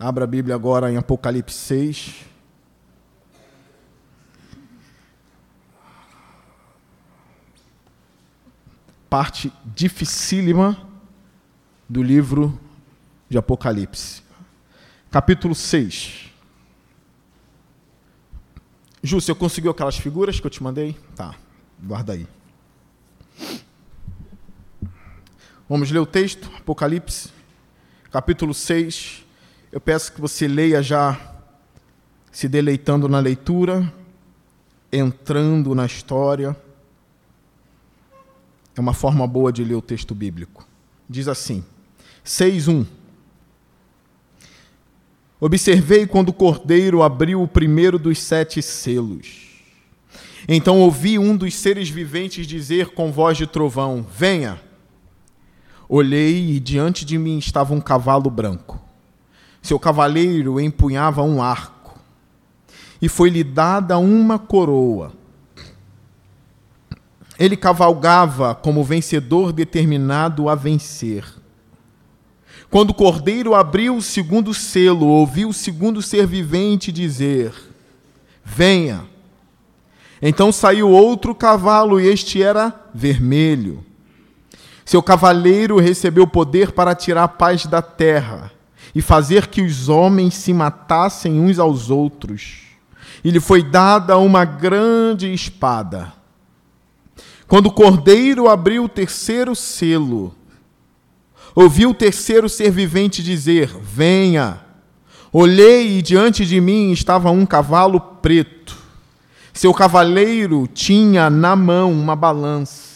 Abra a Bíblia agora em Apocalipse 6. Parte dificílima do livro de Apocalipse. Capítulo 6. Ju, você conseguiu aquelas figuras que eu te mandei? Tá, guarda aí. Vamos ler o texto, Apocalipse, capítulo 6. Eu peço que você leia já se deleitando na leitura, entrando na história. É uma forma boa de ler o texto bíblico. Diz assim: 6:1 Observei quando o cordeiro abriu o primeiro dos sete selos. Então ouvi um dos seres viventes dizer com voz de trovão: Venha. Olhei e diante de mim estava um cavalo branco. Seu cavaleiro empunhava um arco. E foi-lhe dada uma coroa. Ele cavalgava como vencedor determinado a vencer. Quando o cordeiro abriu o segundo selo, ouviu o segundo ser vivente dizer: Venha. Então saiu outro cavalo, e este era vermelho. Seu cavaleiro recebeu poder para tirar a paz da terra e fazer que os homens se matassem uns aos outros. E lhe foi dada uma grande espada. Quando o cordeiro abriu o terceiro selo, ouviu o terceiro ser vivente dizer: Venha. Olhei e diante de mim estava um cavalo preto. Seu cavaleiro tinha na mão uma balança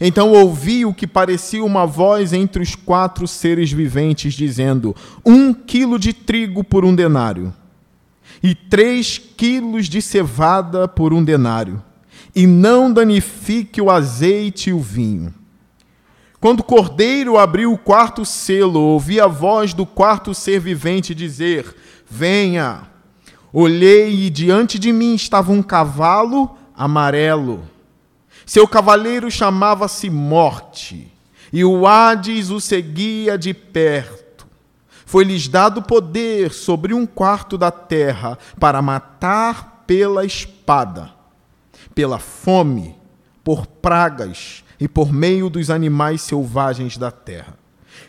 então ouvi o que parecia uma voz entre os quatro seres viventes, dizendo: Um quilo de trigo por um denário, e três quilos de cevada por um denário, e não danifique o azeite e o vinho. Quando o cordeiro abriu o quarto selo, ouvi a voz do quarto ser vivente dizer: Venha. Olhei e diante de mim estava um cavalo amarelo seu cavaleiro chamava-se Morte, e o Hades o seguia de perto. Foi-lhes dado poder sobre um quarto da terra para matar pela espada, pela fome, por pragas e por meio dos animais selvagens da terra.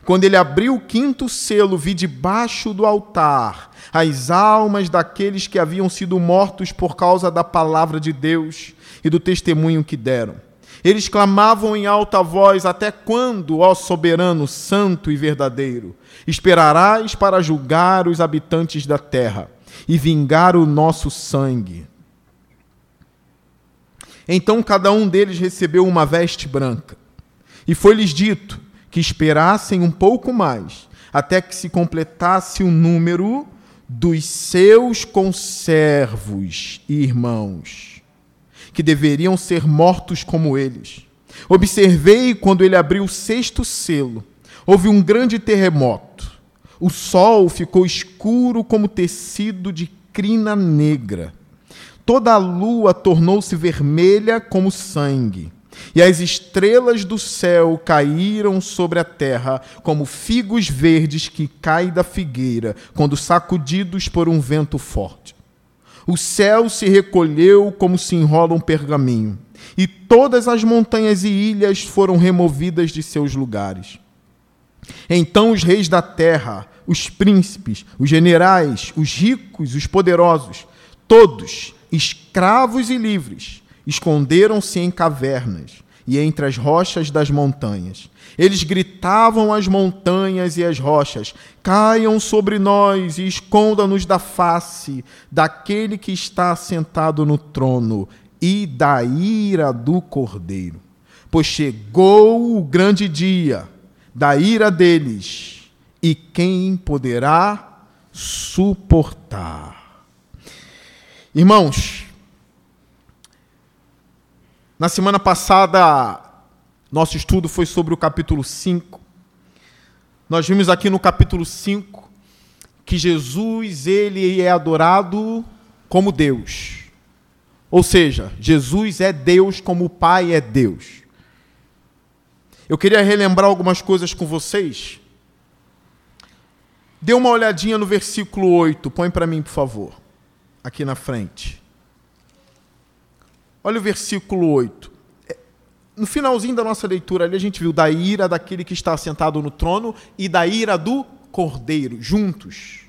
Quando ele abriu o quinto selo, vi debaixo do altar as almas daqueles que haviam sido mortos por causa da palavra de Deus e do testemunho que deram. Eles clamavam em alta voz: Até quando, ó soberano, santo e verdadeiro, esperarás para julgar os habitantes da terra e vingar o nosso sangue? Então cada um deles recebeu uma veste branca, e foi-lhes dito que esperassem um pouco mais, até que se completasse o número dos seus conservos e irmãos que deveriam ser mortos como eles. Observei quando ele abriu o sexto selo. Houve um grande terremoto. O sol ficou escuro como tecido de crina negra. Toda a lua tornou-se vermelha como sangue. E as estrelas do céu caíram sobre a terra como figos verdes que caem da figueira quando sacudidos por um vento forte. O céu se recolheu como se enrola um pergaminho, e todas as montanhas e ilhas foram removidas de seus lugares. Então os reis da terra, os príncipes, os generais, os ricos, os poderosos, todos, escravos e livres, esconderam-se em cavernas e entre as rochas das montanhas. Eles gritavam às montanhas e às rochas: Caiam sobre nós e esconda-nos da face daquele que está sentado no trono e da ira do cordeiro. Pois chegou o grande dia da ira deles, e quem poderá suportar? Irmãos, na semana passada, nosso estudo foi sobre o capítulo 5. Nós vimos aqui no capítulo 5 que Jesus ele é adorado como Deus. Ou seja, Jesus é Deus como o Pai é Deus. Eu queria relembrar algumas coisas com vocês. Dê uma olhadinha no versículo 8, põe para mim, por favor, aqui na frente. Olha o versículo 8. É, no finalzinho da nossa leitura ali, a gente viu da ira daquele que está sentado no trono e da ira do cordeiro, juntos.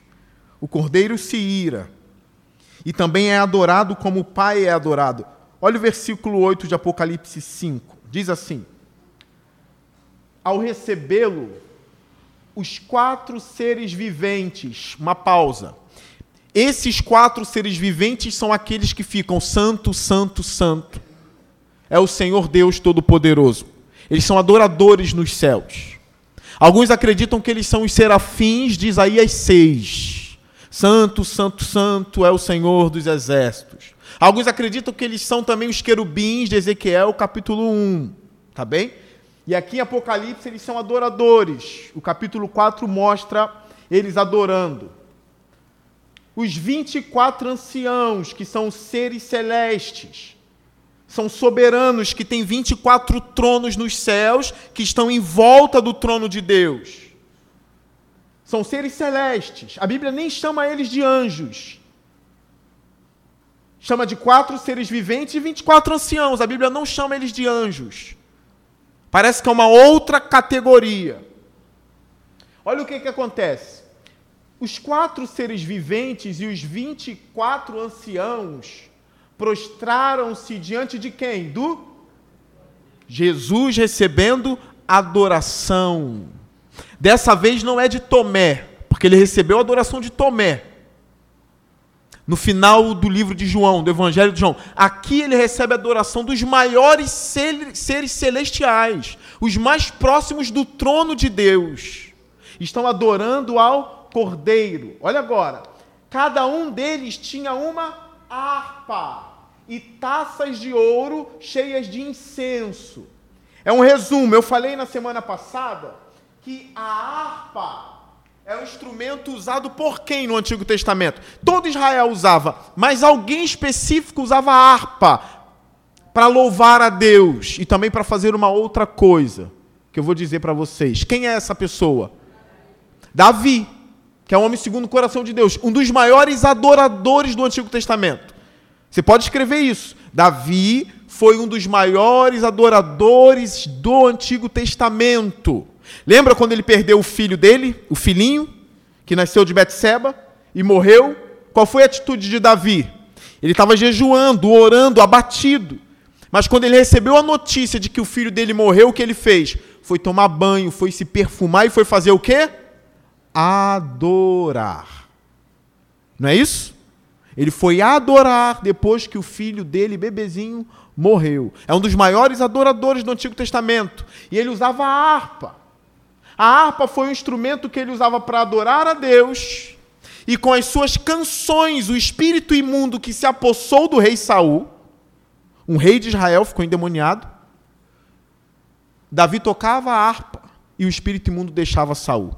O cordeiro se ira. E também é adorado como o Pai é adorado. Olha o versículo 8 de Apocalipse 5. Diz assim: Ao recebê-lo, os quatro seres viventes, uma pausa. Esses quatro seres viventes são aqueles que ficam santo, santo, santo. É o Senhor Deus Todo-Poderoso. Eles são adoradores nos céus. Alguns acreditam que eles são os serafins de Isaías 6. Santo, santo, santo é o Senhor dos exércitos. Alguns acreditam que eles são também os querubins de Ezequiel, capítulo 1. Tá bem? E aqui em Apocalipse eles são adoradores. O capítulo 4 mostra eles adorando. Os 24 anciãos, que são seres celestes, são soberanos que têm 24 tronos nos céus, que estão em volta do trono de Deus. São seres celestes. A Bíblia nem chama eles de anjos. Chama de quatro seres viventes e 24 anciãos. A Bíblia não chama eles de anjos. Parece que é uma outra categoria. Olha o que, que acontece. Os quatro seres viventes e os 24 anciãos prostraram-se diante de quem? Do Jesus recebendo adoração. Dessa vez não é de Tomé, porque ele recebeu a adoração de Tomé no final do livro de João, do Evangelho de João. Aqui ele recebe a adoração dos maiores seres celestiais, os mais próximos do trono de Deus. Estão adorando ao Cordeiro. Olha agora, cada um deles tinha uma harpa e taças de ouro cheias de incenso. É um resumo. Eu falei na semana passada que a harpa é um instrumento usado por quem no Antigo Testamento? Todo Israel usava, mas alguém específico usava a harpa para louvar a Deus e também para fazer uma outra coisa que eu vou dizer para vocês. Quem é essa pessoa? Davi, que é um homem segundo o coração de Deus, um dos maiores adoradores do Antigo Testamento. Você pode escrever isso. Davi foi um dos maiores adoradores do Antigo Testamento. Lembra quando ele perdeu o filho dele, o filhinho, que nasceu de Betseba e morreu? Qual foi a atitude de Davi? Ele estava jejuando, orando, abatido. Mas quando ele recebeu a notícia de que o filho dele morreu, o que ele fez? Foi tomar banho, foi se perfumar e foi fazer o quê? Adorar. Não é isso? Ele foi adorar depois que o filho dele, bebezinho, morreu. É um dos maiores adoradores do Antigo Testamento. E ele usava a harpa. A harpa foi um instrumento que ele usava para adorar a Deus, e com as suas canções, o espírito imundo que se apossou do rei Saul, um rei de Israel ficou endemoniado. Davi tocava a harpa e o espírito imundo deixava Saul.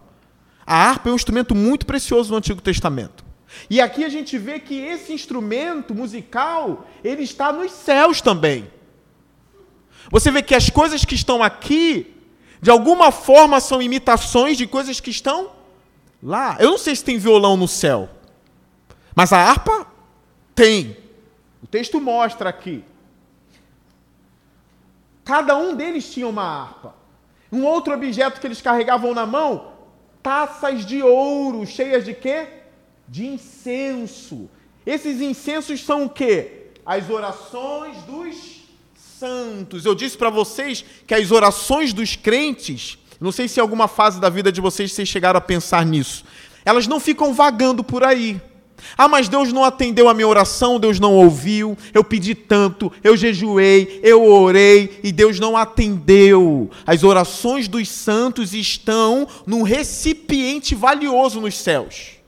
A harpa é um instrumento muito precioso no Antigo Testamento. E aqui a gente vê que esse instrumento musical, ele está nos céus também. Você vê que as coisas que estão aqui de alguma forma são imitações de coisas que estão lá. Eu não sei se tem violão no céu, mas a harpa tem. O texto mostra aqui. Cada um deles tinha uma harpa. Um outro objeto que eles carregavam na mão, taças de ouro, cheias de quê? De incenso. Esses incensos são o quê? As orações dos santos. Eu disse para vocês que as orações dos crentes, não sei se em alguma fase da vida de vocês vocês chegaram a pensar nisso, elas não ficam vagando por aí. Ah, mas Deus não atendeu a minha oração, Deus não ouviu, eu pedi tanto, eu jejuei, eu orei e Deus não atendeu. As orações dos santos estão num recipiente valioso nos céus.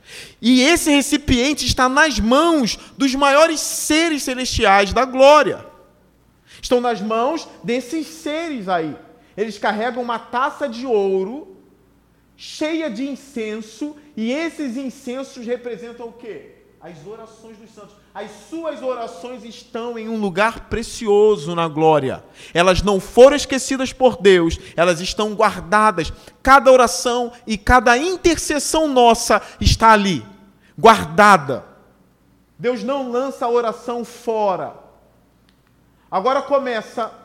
E esse recipiente está nas mãos dos maiores seres celestiais da glória estão nas mãos desses seres aí. Eles carregam uma taça de ouro cheia de incenso, e esses incensos representam o quê? as orações dos santos. As suas orações estão em um lugar precioso na glória. Elas não foram esquecidas por Deus, elas estão guardadas. Cada oração e cada intercessão nossa está ali, guardada. Deus não lança a oração fora. Agora começa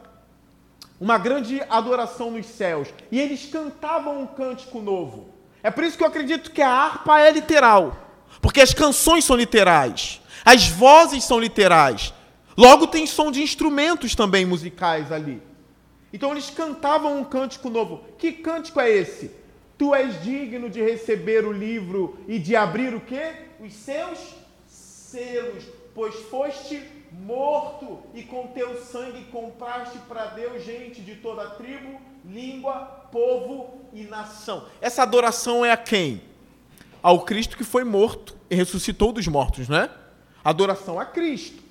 uma grande adoração nos céus. E eles cantavam um cântico novo. É por isso que eu acredito que a harpa é literal. Porque as canções são literais. As vozes são literais. Logo tem som de instrumentos também musicais ali. Então eles cantavam um cântico novo. Que cântico é esse? Tu és digno de receber o livro e de abrir o quê? Os seus selos, pois foste morto e com teu sangue compraste para Deus gente de toda tribo, língua, povo e nação. Essa adoração é a quem? Ao Cristo que foi morto e ressuscitou dos mortos, não é? Adoração a Cristo.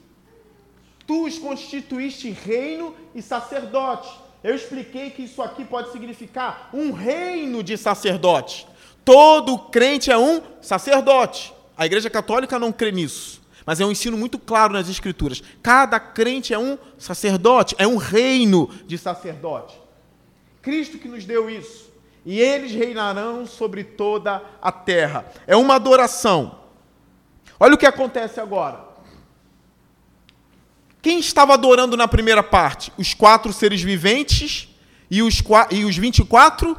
Tu os constituíste reino e sacerdote. Eu expliquei que isso aqui pode significar um reino de sacerdotes. Todo crente é um sacerdote. A Igreja Católica não crê nisso. Mas é um ensino muito claro nas Escrituras. Cada crente é um sacerdote, é um reino de sacerdote. Cristo que nos deu isso. E eles reinarão sobre toda a terra. É uma adoração. Olha o que acontece agora. Quem estava adorando na primeira parte? Os quatro seres viventes e os, e os 24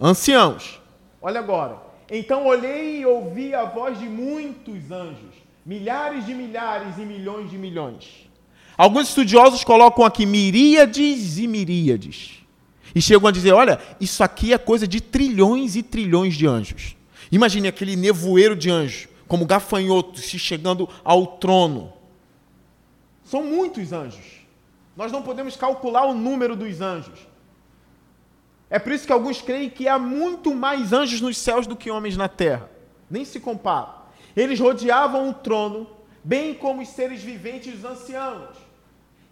anciãos. Olha agora. Então olhei e ouvi a voz de muitos anjos Milhares de milhares e milhões de milhões. Alguns estudiosos colocam aqui miríades e miríades. E chegam a dizer: olha, isso aqui é coisa de trilhões e trilhões de anjos. Imagine aquele nevoeiro de anjos, como gafanhotos se chegando ao trono. São muitos anjos. Nós não podemos calcular o número dos anjos. É por isso que alguns creem que há muito mais anjos nos céus do que homens na terra. Nem se compara. Eles rodeavam o trono, bem como os seres viventes e os anciãos,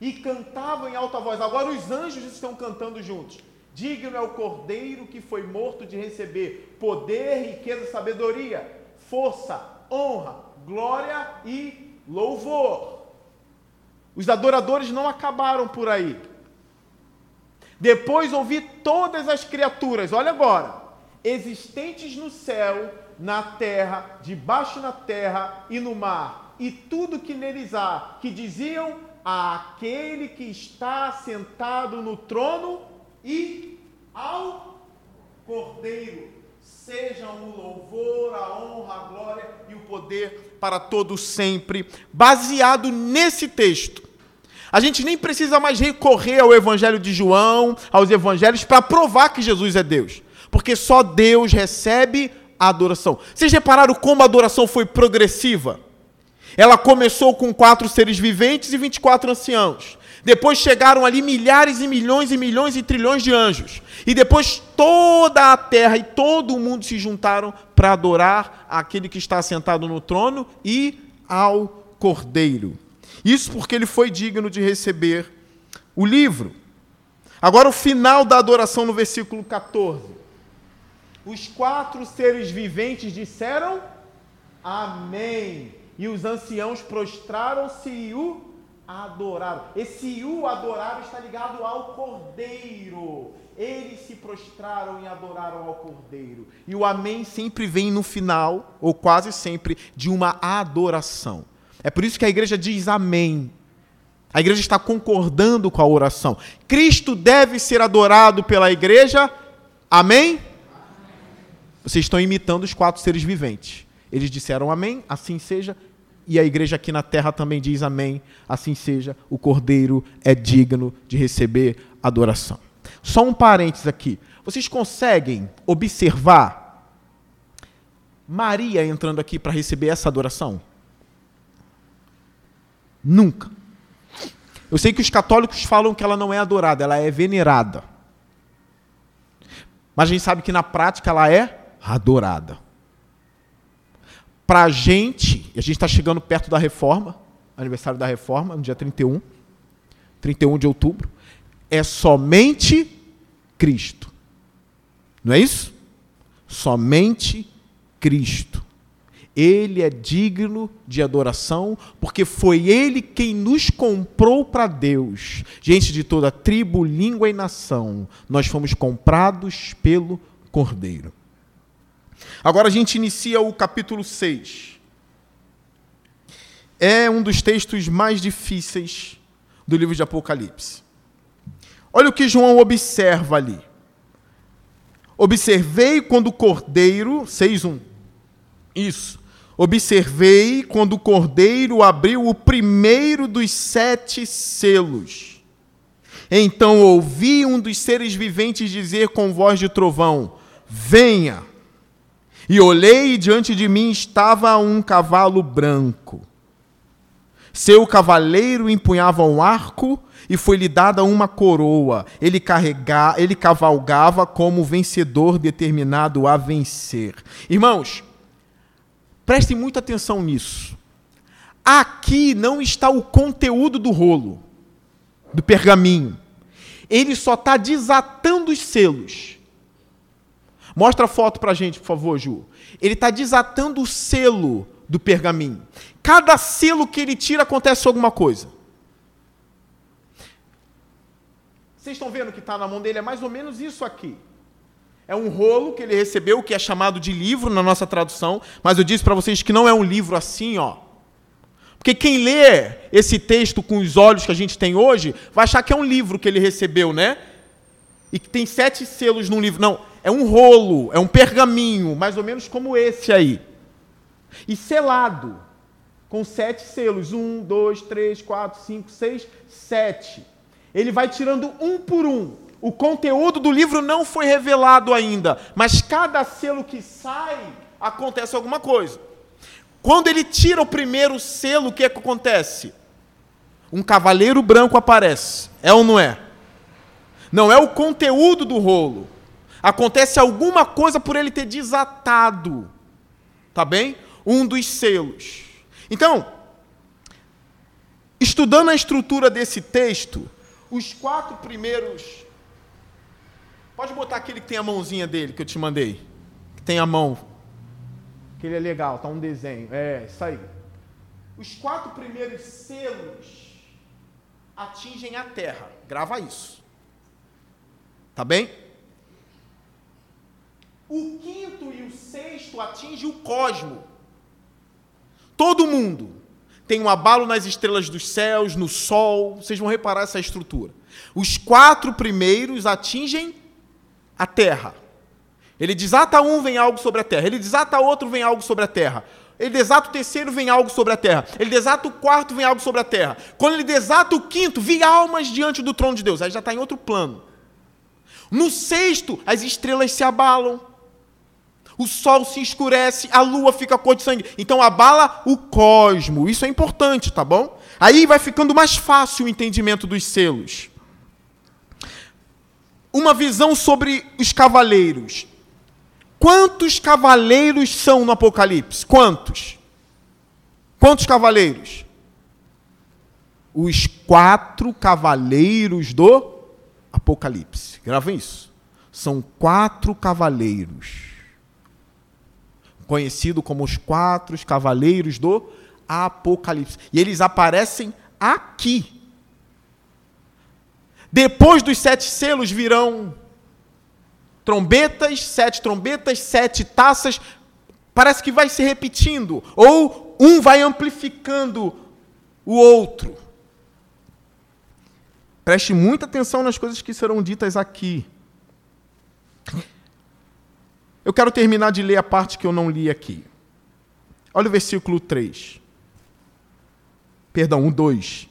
e cantavam em alta voz. Agora os anjos estão cantando juntos. Digno é o cordeiro que foi morto de receber poder, riqueza, sabedoria, força, honra, glória e louvor. Os adoradores não acabaram por aí. Depois ouvi todas as criaturas, olha agora, existentes no céu na terra, debaixo na terra e no mar, e tudo que neles há, que diziam àquele que está sentado no trono e ao Cordeiro sejam o louvor, a honra, a glória e o poder para todo sempre, baseado nesse texto. A gente nem precisa mais recorrer ao Evangelho de João, aos Evangelhos, para provar que Jesus é Deus, porque só Deus recebe a adoração. Vocês repararam como a adoração foi progressiva? Ela começou com quatro seres viventes e 24 anciãos. Depois chegaram ali milhares e milhões e milhões e trilhões de anjos. E depois toda a terra e todo o mundo se juntaram para adorar aquele que está sentado no trono e ao Cordeiro. Isso porque ele foi digno de receber o livro. Agora, o final da adoração no versículo 14. Os quatro seres viventes disseram Amém. E os anciãos prostraram-se e o adoraram. Esse o adoraram está ligado ao Cordeiro. Eles se prostraram e adoraram ao Cordeiro. E o Amém sempre vem no final, ou quase sempre, de uma adoração. É por isso que a igreja diz Amém. A igreja está concordando com a oração. Cristo deve ser adorado pela igreja. Amém? Vocês estão imitando os quatro seres viventes. Eles disseram amém, assim seja, e a igreja aqui na terra também diz amém, assim seja, o cordeiro é digno de receber adoração. Só um parênteses aqui. Vocês conseguem observar Maria entrando aqui para receber essa adoração? Nunca. Eu sei que os católicos falam que ela não é adorada, ela é venerada. Mas a gente sabe que na prática ela é adorada. Para a gente, a gente está chegando perto da reforma, aniversário da reforma, no dia 31, 31 de outubro, é somente Cristo. Não é isso? Somente Cristo. Ele é digno de adoração, porque foi Ele quem nos comprou para Deus. Gente de toda tribo, língua e nação, nós fomos comprados pelo Cordeiro. Agora a gente inicia o capítulo 6. É um dos textos mais difíceis do livro de Apocalipse. Olha o que João observa ali. Observei quando o cordeiro, 6:1. Isso. Observei quando o cordeiro abriu o primeiro dos sete selos. Então ouvi um dos seres viventes dizer com voz de trovão: Venha. E olhei e diante de mim estava um cavalo branco. Seu cavaleiro empunhava um arco e foi-lhe dada uma coroa. Ele, carrega, ele cavalgava como vencedor determinado a vencer. Irmãos, prestem muita atenção nisso. Aqui não está o conteúdo do rolo, do pergaminho. Ele só está desatando os selos. Mostra a foto para a gente, por favor, Ju. Ele está desatando o selo do pergaminho. Cada selo que ele tira acontece alguma coisa. Vocês estão vendo que está na mão dele? É mais ou menos isso aqui. É um rolo que ele recebeu, que é chamado de livro na nossa tradução, mas eu disse para vocês que não é um livro assim, ó. Porque quem lê esse texto com os olhos que a gente tem hoje, vai achar que é um livro que ele recebeu, né? E que tem sete selos num livro. Não, é um rolo, é um pergaminho, mais ou menos como esse aí. E selado, com sete selos. Um, dois, três, quatro, cinco, seis, sete. Ele vai tirando um por um. O conteúdo do livro não foi revelado ainda, mas cada selo que sai, acontece alguma coisa. Quando ele tira o primeiro selo, o que, é que acontece? Um cavaleiro branco aparece. É ou não é? Não é o conteúdo do rolo. Acontece alguma coisa por ele ter desatado. Tá bem? Um dos selos. Então, estudando a estrutura desse texto, os quatro primeiros Pode botar aquele que tem a mãozinha dele que eu te mandei. Que tem a mão. Que ele é legal, tá um desenho. É, isso aí. Os quatro primeiros selos atingem a terra. Grava isso. Tá bem? O quinto e o sexto atingem o cosmo. Todo mundo tem um abalo nas estrelas dos céus, no sol. Vocês vão reparar essa estrutura. Os quatro primeiros atingem a terra. Ele desata um, vem algo sobre a terra. Ele desata outro, vem algo sobre a terra. Ele desata o terceiro, vem algo sobre a terra. Ele desata o quarto, vem algo sobre a terra. Quando ele desata o quinto, vi almas diante do trono de Deus. Aí já está em outro plano. No sexto, as estrelas se abalam. O sol se escurece, a lua fica cor de sangue. Então abala o cosmo. Isso é importante, tá bom? Aí vai ficando mais fácil o entendimento dos selos uma visão sobre os cavaleiros. Quantos cavaleiros são no Apocalipse? Quantos? Quantos cavaleiros? Os quatro cavaleiros do Apocalipse. Gravem isso. São quatro cavaleiros. Conhecido como os quatro cavaleiros do Apocalipse. E eles aparecem aqui depois dos sete selos virão trombetas, sete trombetas, sete taças. Parece que vai se repetindo. Ou um vai amplificando o outro. Preste muita atenção nas coisas que serão ditas aqui. Eu quero terminar de ler a parte que eu não li aqui. Olha o versículo 3. Perdão, o 2.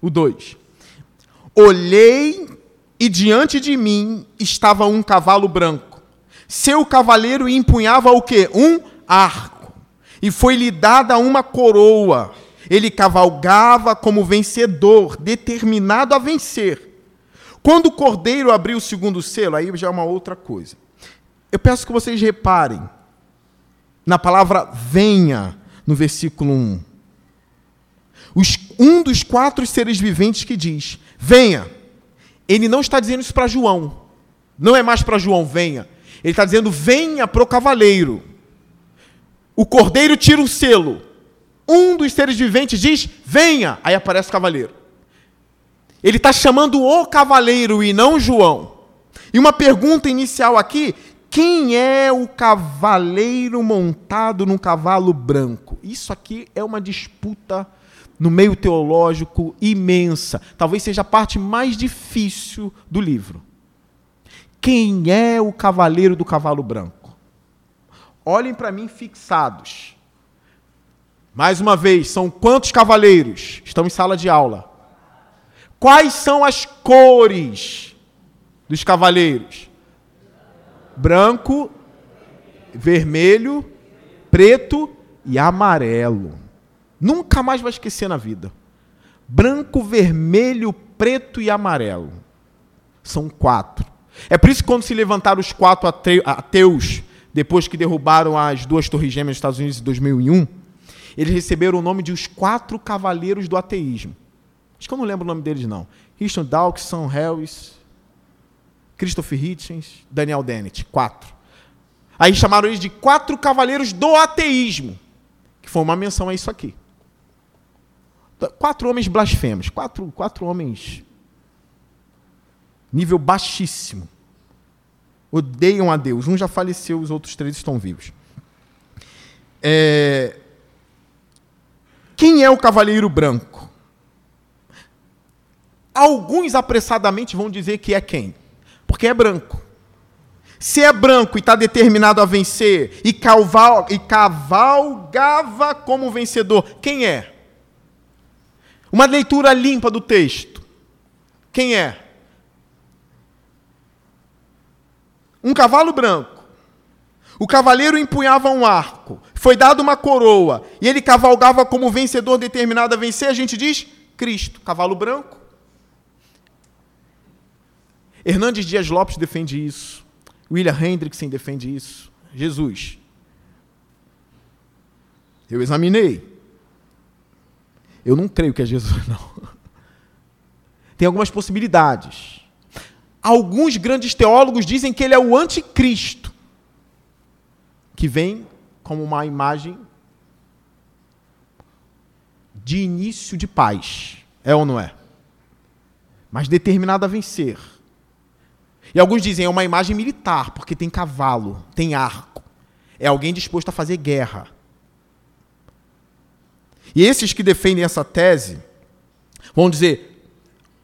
O 2. Olhei e diante de mim estava um cavalo branco. Seu cavaleiro empunhava o quê? Um arco. E foi-lhe dada uma coroa. Ele cavalgava como vencedor, determinado a vencer. Quando o cordeiro abriu o segundo selo, aí já é uma outra coisa. Eu peço que vocês reparem na palavra venha, no versículo 1. Os, um dos quatro seres viventes que diz: venha. Ele não está dizendo isso para João. Não é mais para João, venha. Ele está dizendo, venha para o cavaleiro. o cordeiro tira o selo. Um dos seres viventes diz: Venha! Aí aparece o cavaleiro. Ele está chamando o cavaleiro e não João. E uma pergunta inicial aqui: quem é o cavaleiro montado num cavalo branco? Isso aqui é uma disputa no meio teológico imensa. Talvez seja a parte mais difícil do livro. Quem é o cavaleiro do cavalo branco? Olhem para mim fixados. Mais uma vez, são quantos cavaleiros? Estão em sala de aula. Quais são as cores dos cavaleiros? Branco, vermelho, preto e amarelo. Nunca mais vai esquecer na vida. Branco, vermelho, preto e amarelo. São quatro. É por isso que quando se levantaram os quatro ateus, depois que derrubaram as duas torres gêmeas dos Estados Unidos em 2001, eles receberam o nome de os quatro cavaleiros do ateísmo. Acho que eu não lembro o nome deles, não. Richard Dawkins, Sam Harris, Christopher Hitchens, Daniel Dennett. Quatro. Aí chamaram eles de quatro cavaleiros do ateísmo, que foi uma menção a isso aqui. Quatro homens blasfemos, quatro, quatro homens nível baixíssimo. Odeiam a Deus. Um já faleceu, os outros três estão vivos. É... Quem é o cavaleiro branco? Alguns apressadamente vão dizer que é quem? Porque é branco. Se é branco e está determinado a vencer e, calval, e cavalgava como vencedor, quem é? Uma leitura limpa do texto. Quem é? Um cavalo branco. O cavaleiro empunhava um arco. Foi dado uma coroa. E ele cavalgava como vencedor determinado a vencer. A gente diz Cristo. Cavalo branco. Hernandes Dias Lopes defende isso. William Hendrickson defende isso. Jesus. Eu examinei. Eu não creio que é Jesus, não. Tem algumas possibilidades. Alguns grandes teólogos dizem que ele é o anticristo, que vem como uma imagem de início de paz. É ou não é? Mas determinado a vencer. E alguns dizem é uma imagem militar, porque tem cavalo, tem arco. É alguém disposto a fazer guerra. E esses que defendem essa tese vão dizer: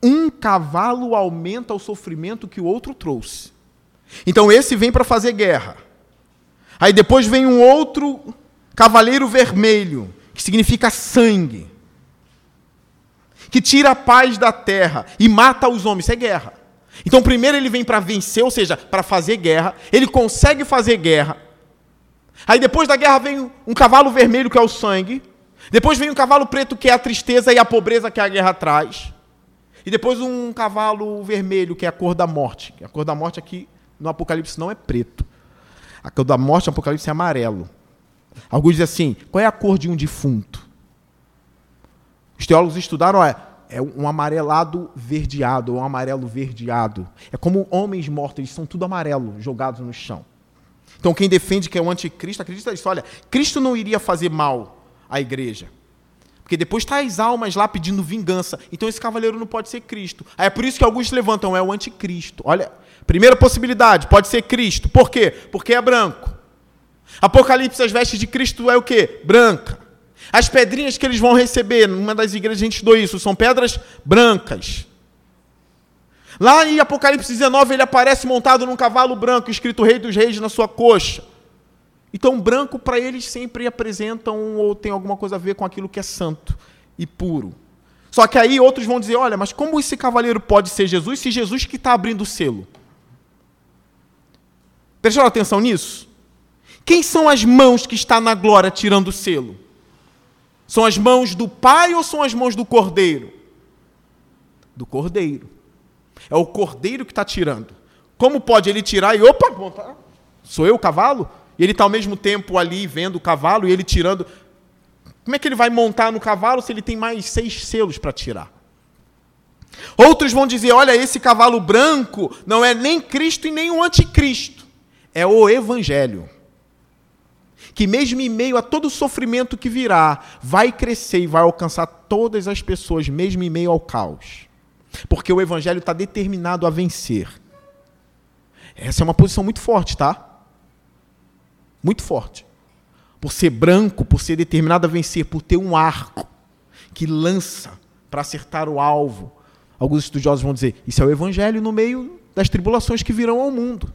um cavalo aumenta o sofrimento que o outro trouxe. Então esse vem para fazer guerra. Aí depois vem um outro cavaleiro vermelho, que significa sangue, que tira a paz da terra e mata os homens. Isso é guerra. Então primeiro ele vem para vencer, ou seja, para fazer guerra. Ele consegue fazer guerra. Aí depois da guerra vem um cavalo vermelho, que é o sangue. Depois vem um cavalo preto, que é a tristeza e a pobreza que a guerra traz. E depois um cavalo vermelho, que é a cor da morte. A cor da morte aqui no Apocalipse não é preto. A cor da morte no Apocalipse é amarelo. Alguns dizem assim: qual é a cor de um defunto? Os teólogos estudaram, é, é um amarelado verdeado, ou um amarelo verdeado. É como homens mortos, eles são tudo amarelo, jogados no chão. Então quem defende que é o anticristo, acredita nisso. Olha, Cristo não iria fazer mal a igreja. Porque depois está as almas lá pedindo vingança. Então esse cavaleiro não pode ser Cristo. Aí é por isso que alguns levantam, é o anticristo. Olha, primeira possibilidade, pode ser Cristo. Por quê? Porque é branco. Apocalipse, as vestes de Cristo é o quê? Branca. As pedrinhas que eles vão receber, numa das igrejas a gente estudou isso, são pedras brancas. Lá em Apocalipse 19, ele aparece montado num cavalo branco, escrito Rei dos Reis na sua coxa. Então, branco para eles sempre apresentam ou tem alguma coisa a ver com aquilo que é santo e puro. Só que aí outros vão dizer: olha, mas como esse cavaleiro pode ser Jesus se Jesus que está abrindo o selo? Prestaram atenção nisso? Quem são as mãos que está na glória tirando o selo? São as mãos do Pai ou são as mãos do Cordeiro? Do Cordeiro. É o Cordeiro que está tirando. Como pode ele tirar e, opa, tá, sou eu o cavalo? E ele está ao mesmo tempo ali vendo o cavalo e ele tirando. Como é que ele vai montar no cavalo se ele tem mais seis selos para tirar? Outros vão dizer: olha, esse cavalo branco não é nem Cristo e nem o anticristo, é o Evangelho. Que mesmo em meio a todo o sofrimento que virá, vai crescer e vai alcançar todas as pessoas, mesmo em meio ao caos. Porque o evangelho está determinado a vencer. Essa é uma posição muito forte, tá? Muito forte. Por ser branco, por ser determinado a vencer, por ter um arco que lança para acertar o alvo. Alguns estudiosos vão dizer: isso é o evangelho no meio das tribulações que virão ao mundo.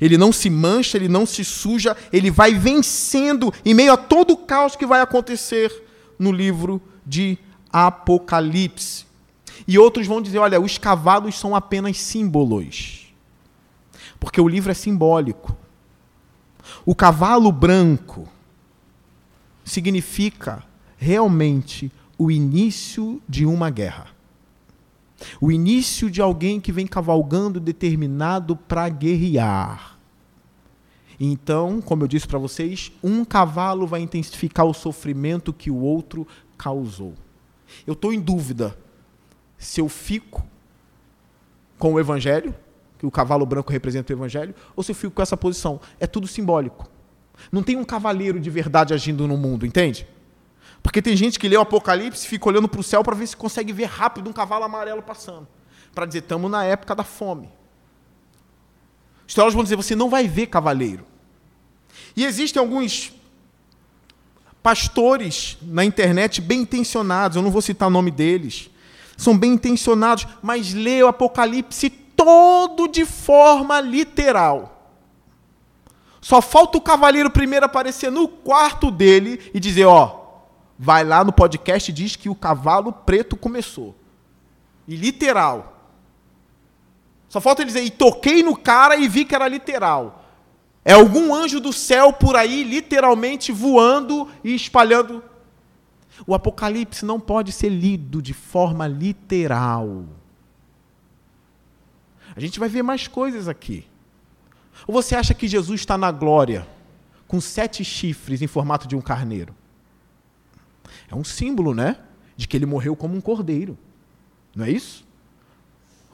Ele não se mancha, ele não se suja, ele vai vencendo em meio a todo o caos que vai acontecer no livro de Apocalipse. E outros vão dizer: olha, os cavalos são apenas símbolos. Porque o livro é simbólico. O cavalo branco significa realmente o início de uma guerra. O início de alguém que vem cavalgando determinado para guerrear. Então, como eu disse para vocês, um cavalo vai intensificar o sofrimento que o outro causou. Eu estou em dúvida se eu fico com o evangelho, que o cavalo branco representa o evangelho, ou se eu fico com essa posição. É tudo simbólico. Não tem um cavaleiro de verdade agindo no mundo, entende? Porque tem gente que lê o Apocalipse e fica olhando para o céu para ver se consegue ver rápido um cavalo amarelo passando. Para dizer, estamos na época da fome. Os teólogos vão dizer, você não vai ver cavaleiro. E existem alguns pastores na internet bem intencionados, eu não vou citar o nome deles, são bem intencionados, mas lê o Apocalipse todo de forma literal. Só falta o cavaleiro primeiro aparecer no quarto dele e dizer: Ó, vai lá no podcast e diz que o cavalo preto começou. E literal. Só falta ele dizer, e toquei no cara e vi que era literal. É algum anjo do céu por aí, literalmente voando e espalhando. O Apocalipse não pode ser lido de forma literal. A gente vai ver mais coisas aqui. Ou você acha que Jesus está na glória, com sete chifres em formato de um carneiro? É um símbolo, né? De que ele morreu como um cordeiro. Não é isso?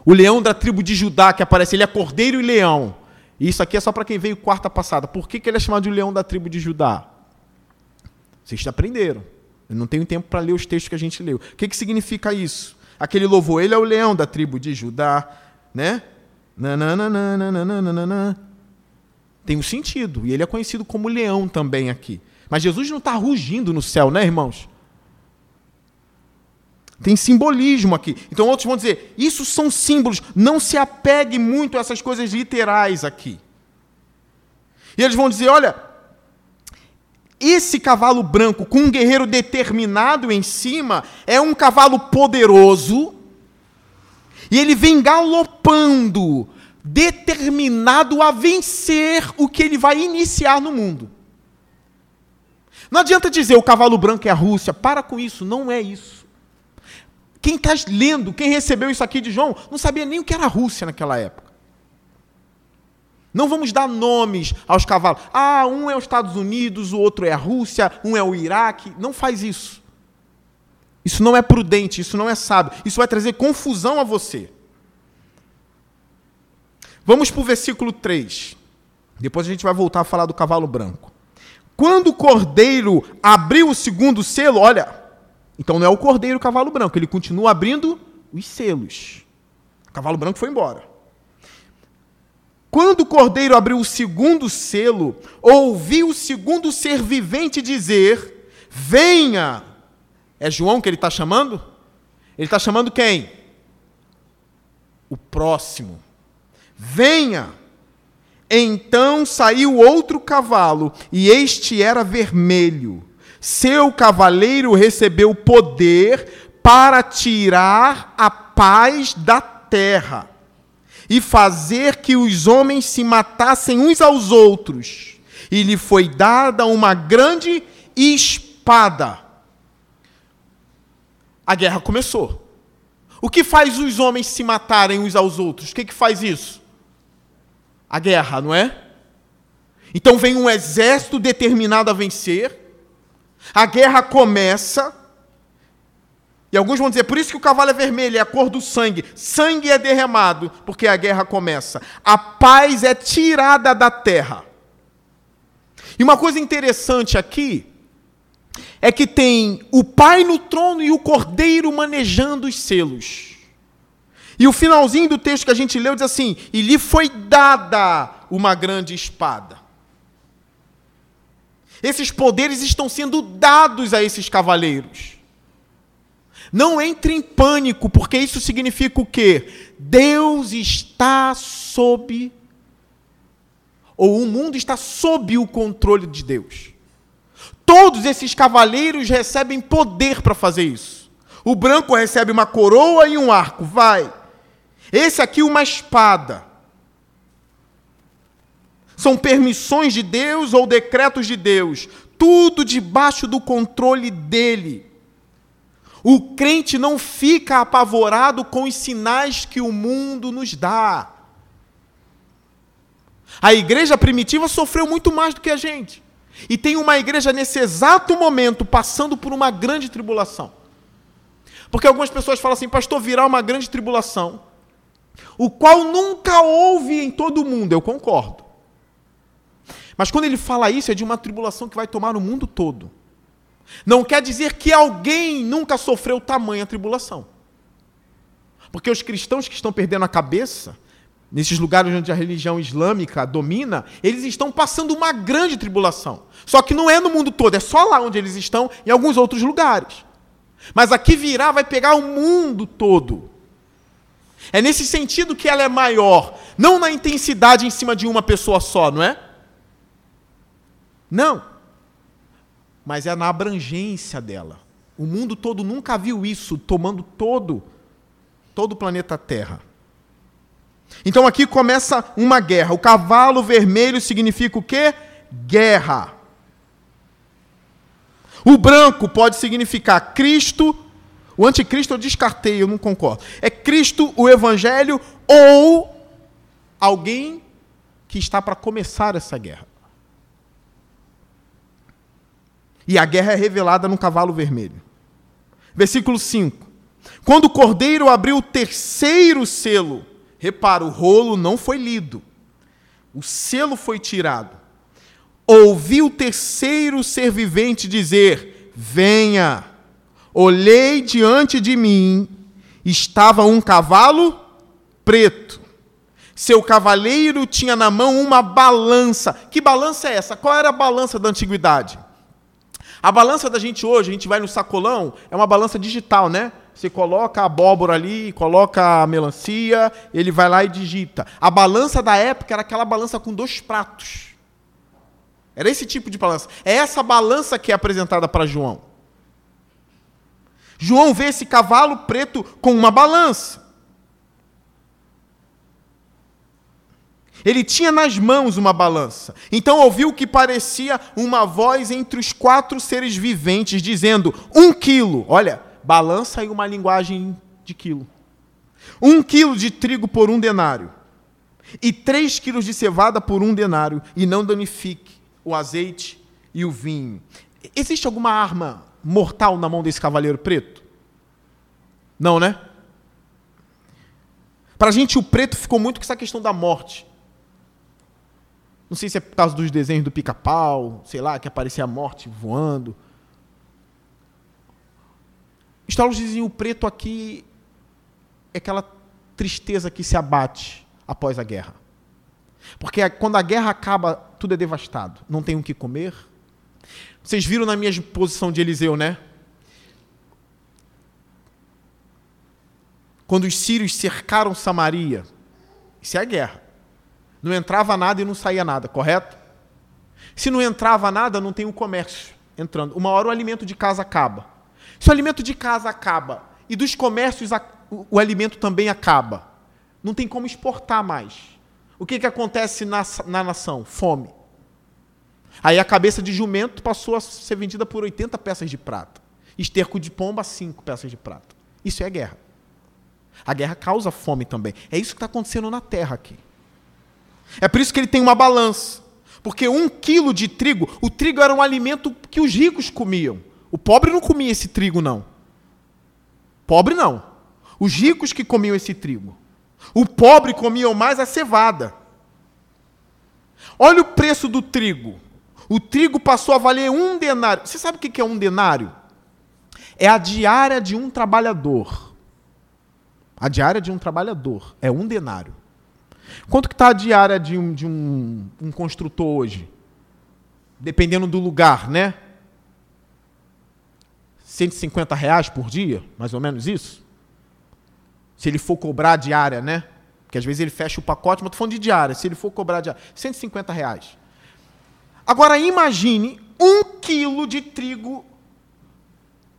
O leão da tribo de Judá que aparece, ele é cordeiro e leão. E isso aqui é só para quem veio quarta passada. Por que, que ele é chamado de leão da tribo de Judá? Vocês aprenderam. Eu não tenho tempo para ler os textos que a gente leu. O que, que significa isso? Aquele louvor, ele é o leão da tribo de Judá, né? Nananana, Tem um sentido. E ele é conhecido como leão também aqui. Mas Jesus não está rugindo no céu, né, irmãos? Tem simbolismo aqui. Então outros vão dizer: isso são símbolos, não se apegue muito a essas coisas literais aqui. E eles vão dizer: olha, esse cavalo branco com um guerreiro determinado em cima é um cavalo poderoso e ele vem galopando, determinado a vencer o que ele vai iniciar no mundo. Não adianta dizer o cavalo branco é a Rússia, para com isso, não é isso. Quem está lendo, quem recebeu isso aqui de João, não sabia nem o que era a Rússia naquela época. Não vamos dar nomes aos cavalos. Ah, um é os Estados Unidos, o outro é a Rússia, um é o Iraque. Não faz isso. Isso não é prudente, isso não é sábio. Isso vai trazer confusão a você. Vamos para o versículo 3. Depois a gente vai voltar a falar do cavalo branco. Quando o cordeiro abriu o segundo selo, olha, então não é o cordeiro o cavalo branco, ele continua abrindo os selos. O cavalo branco foi embora. Quando o cordeiro abriu o segundo selo, ouviu o segundo ser vivente dizer: Venha! É João que ele está chamando? Ele está chamando quem? O próximo. Venha! Então saiu outro cavalo, e este era vermelho seu cavaleiro recebeu poder para tirar a paz da terra e fazer que os homens se matassem uns aos outros. E lhe foi dada uma grande espada. A guerra começou. O que faz os homens se matarem uns aos outros? O que, que faz isso? A guerra, não é? Então vem um exército determinado a vencer a guerra começa. E alguns vão dizer, por isso que o cavalo é vermelho, é a cor do sangue. Sangue é derramado, porque a guerra começa. A paz é tirada da terra. E uma coisa interessante aqui é que tem o Pai no trono e o Cordeiro manejando os selos. E o finalzinho do texto que a gente leu diz assim: E lhe foi dada uma grande espada. Esses poderes estão sendo dados a esses cavaleiros. Não entre em pânico, porque isso significa o quê? Deus está sob, ou o mundo está sob o controle de Deus. Todos esses cavaleiros recebem poder para fazer isso. O branco recebe uma coroa e um arco, vai. Esse aqui, uma espada. São permissões de Deus ou decretos de Deus, tudo debaixo do controle dele. O crente não fica apavorado com os sinais que o mundo nos dá. A igreja primitiva sofreu muito mais do que a gente. E tem uma igreja nesse exato momento passando por uma grande tribulação. Porque algumas pessoas falam assim, pastor, virá uma grande tribulação, o qual nunca houve em todo o mundo. Eu concordo. Mas quando ele fala isso, é de uma tribulação que vai tomar o mundo todo. Não quer dizer que alguém nunca sofreu tamanha tribulação. Porque os cristãos que estão perdendo a cabeça, nesses lugares onde a religião islâmica domina, eles estão passando uma grande tribulação. Só que não é no mundo todo, é só lá onde eles estão, em alguns outros lugares. Mas aqui virá, vai pegar o mundo todo. É nesse sentido que ela é maior, não na intensidade em cima de uma pessoa só, não é? Não. Mas é na abrangência dela. O mundo todo nunca viu isso tomando todo todo o planeta Terra. Então aqui começa uma guerra. O cavalo vermelho significa o quê? Guerra. O branco pode significar Cristo. O anticristo eu descartei, eu não concordo. É Cristo, o evangelho ou alguém que está para começar essa guerra. E a guerra é revelada no cavalo vermelho. Versículo 5. Quando o cordeiro abriu o terceiro selo, repara, o rolo não foi lido, o selo foi tirado. Ouvi o terceiro ser vivente dizer: Venha. Olhei diante de mim, estava um cavalo preto. Seu cavaleiro tinha na mão uma balança. Que balança é essa? Qual era a balança da antiguidade? A balança da gente hoje, a gente vai no sacolão, é uma balança digital, né? Você coloca a abóbora ali, coloca a melancia, ele vai lá e digita. A balança da época era aquela balança com dois pratos. Era esse tipo de balança. É essa balança que é apresentada para João. João vê esse cavalo preto com uma balança. Ele tinha nas mãos uma balança. Então ouviu que parecia uma voz entre os quatro seres viventes, dizendo: um quilo. Olha, balança e uma linguagem de quilo. Um quilo de trigo por um denário. E três quilos de cevada por um denário. E não danifique o azeite e o vinho. Existe alguma arma mortal na mão desse cavaleiro preto? Não, né? Para a gente, o preto ficou muito com essa questão da morte. Não sei se é por causa dos desenhos do pica-pau, sei lá, que aparecia a morte voando. Os dizem o preto aqui é aquela tristeza que se abate após a guerra. Porque quando a guerra acaba, tudo é devastado. Não tem o que comer. Vocês viram na minha posição de Eliseu, né? Quando os sírios cercaram Samaria, isso é a guerra. Não entrava nada e não saía nada, correto? Se não entrava nada, não tem o um comércio entrando. Uma hora o alimento de casa acaba. Se o alimento de casa acaba e dos comércios o alimento também acaba, não tem como exportar mais. O que, que acontece na, na nação? Fome. Aí a cabeça de jumento passou a ser vendida por 80 peças de prata. Esterco de pomba, 5 peças de prata. Isso é guerra. A guerra causa fome também. É isso que está acontecendo na terra aqui. É por isso que ele tem uma balança. Porque um quilo de trigo, o trigo era um alimento que os ricos comiam. O pobre não comia esse trigo, não. Pobre não. Os ricos que comiam esse trigo. O pobre comia mais a cevada. Olha o preço do trigo. o trigo passou a valer um denário. Você sabe o que é um denário? É a diária de um trabalhador. A diária de um trabalhador é um denário. Quanto que está a diária de, um, de um, um construtor hoje? Dependendo do lugar, né? 150 reais por dia, mais ou menos isso? Se ele for cobrar diária, né? Porque às vezes ele fecha o pacote, mas estou falando de diária. Se ele for cobrar diária, 150 reais. Agora imagine um quilo de trigo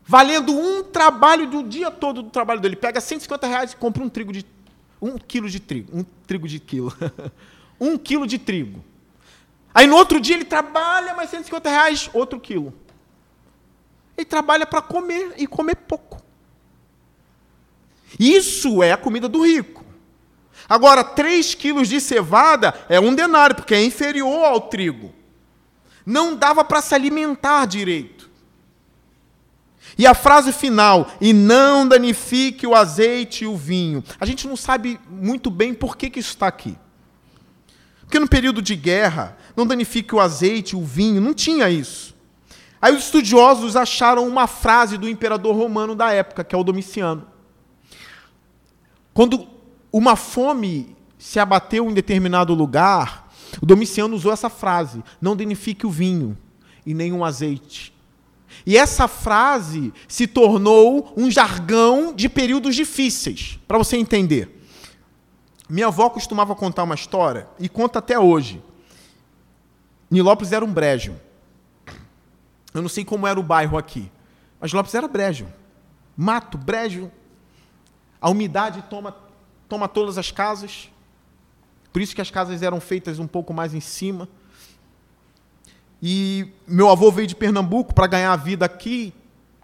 valendo um trabalho do dia todo do trabalho dele. Pega 150 reais e compra um trigo de um quilo de trigo, um trigo de quilo, um quilo de trigo. Aí no outro dia ele trabalha mais 150 reais, outro quilo. Ele trabalha para comer e comer pouco. Isso é a comida do rico. Agora, 3 quilos de cevada é um denário, porque é inferior ao trigo. Não dava para se alimentar direito. E a frase final, e não danifique o azeite e o vinho. A gente não sabe muito bem por que, que isso está aqui. Porque no período de guerra, não danifique o azeite, o vinho, não tinha isso. Aí os estudiosos acharam uma frase do imperador romano da época, que é o Domiciano. Quando uma fome se abateu em determinado lugar, o Domiciano usou essa frase: não danifique o vinho e nem o azeite. E essa frase se tornou um jargão de períodos difíceis, para você entender. Minha avó costumava contar uma história, e conta até hoje. Nilópolis era um brejo. Eu não sei como era o bairro aqui, mas Nilópolis era brejo. Mato, brejo, a umidade toma, toma todas as casas. Por isso que as casas eram feitas um pouco mais em cima. E meu avô veio de Pernambuco para ganhar a vida aqui,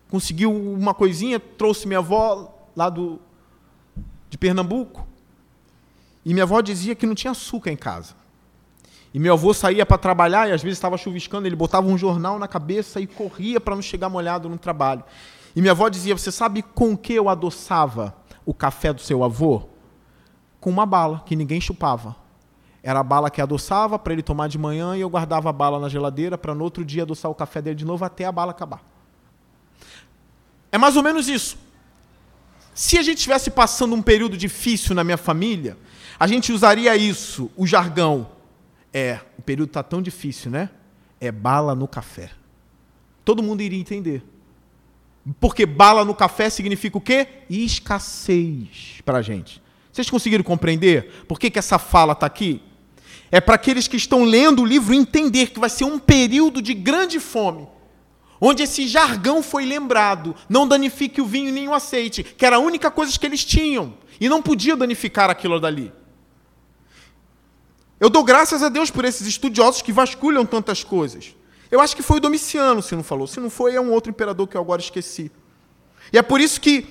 conseguiu uma coisinha, trouxe minha avó lá do, de Pernambuco. E minha avó dizia que não tinha açúcar em casa. E meu avô saía para trabalhar e às vezes estava chuviscando, ele botava um jornal na cabeça e corria para não chegar molhado no trabalho. E minha avó dizia: Você sabe com que eu adoçava o café do seu avô? Com uma bala que ninguém chupava. Era a bala que adoçava para ele tomar de manhã e eu guardava a bala na geladeira para no outro dia adoçar o café dele de novo até a bala acabar. É mais ou menos isso. Se a gente estivesse passando um período difícil na minha família, a gente usaria isso, o jargão. É, o período está tão difícil, né? É bala no café. Todo mundo iria entender. Porque bala no café significa o quê? Escassez para a gente. Vocês conseguiram compreender por que, que essa fala está aqui? É para aqueles que estão lendo o livro entender que vai ser um período de grande fome, onde esse jargão foi lembrado. Não danifique o vinho nem o azeite, que era a única coisa que eles tinham, e não podia danificar aquilo dali. Eu dou graças a Deus por esses estudiosos que vasculham tantas coisas. Eu acho que foi o Domiciano, se não falou. Se não foi, é um outro imperador que eu agora esqueci. E é por isso que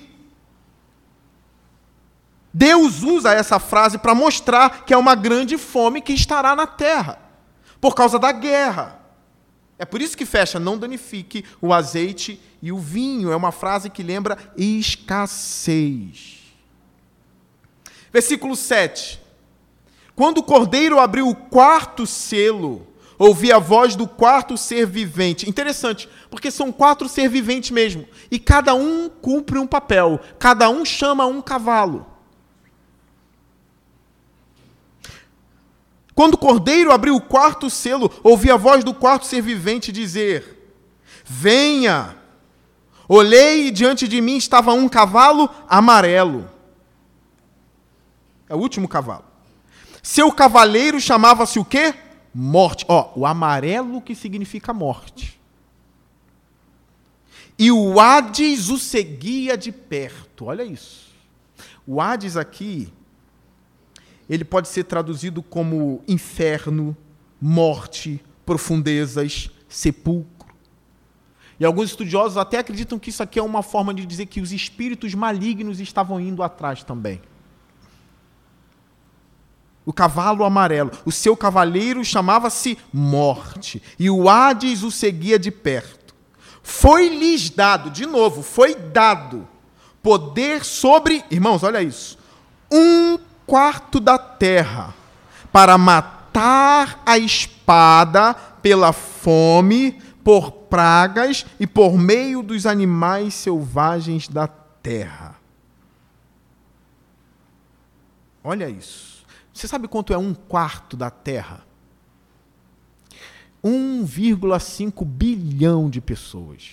Deus usa essa frase para mostrar que é uma grande fome que estará na terra, por causa da guerra. É por isso que fecha: não danifique o azeite e o vinho. É uma frase que lembra escassez. Versículo 7. Quando o cordeiro abriu o quarto selo, ouvi a voz do quarto ser vivente. Interessante, porque são quatro ser viventes mesmo. E cada um cumpre um papel. Cada um chama um cavalo. Quando o cordeiro abriu o quarto selo, ouvi a voz do quarto ser vivente dizer: Venha! Olhei e diante de mim estava um cavalo amarelo. É o último cavalo. Seu cavaleiro chamava-se o quê? morte. Ó, o amarelo que significa morte. E o Hades o seguia de perto. Olha isso. O Hades aqui, ele pode ser traduzido como inferno, morte, profundezas, sepulcro. E alguns estudiosos até acreditam que isso aqui é uma forma de dizer que os espíritos malignos estavam indo atrás também o cavalo amarelo. O seu cavaleiro chamava-se Morte, e o Hades o seguia de perto. Foi-lhes dado, de novo, foi dado poder sobre, irmãos, olha isso, um quarto da terra para matar a espada pela fome, por pragas e por meio dos animais selvagens da terra. Olha isso. Você sabe quanto é um quarto da terra? 1,5 bilhão de pessoas.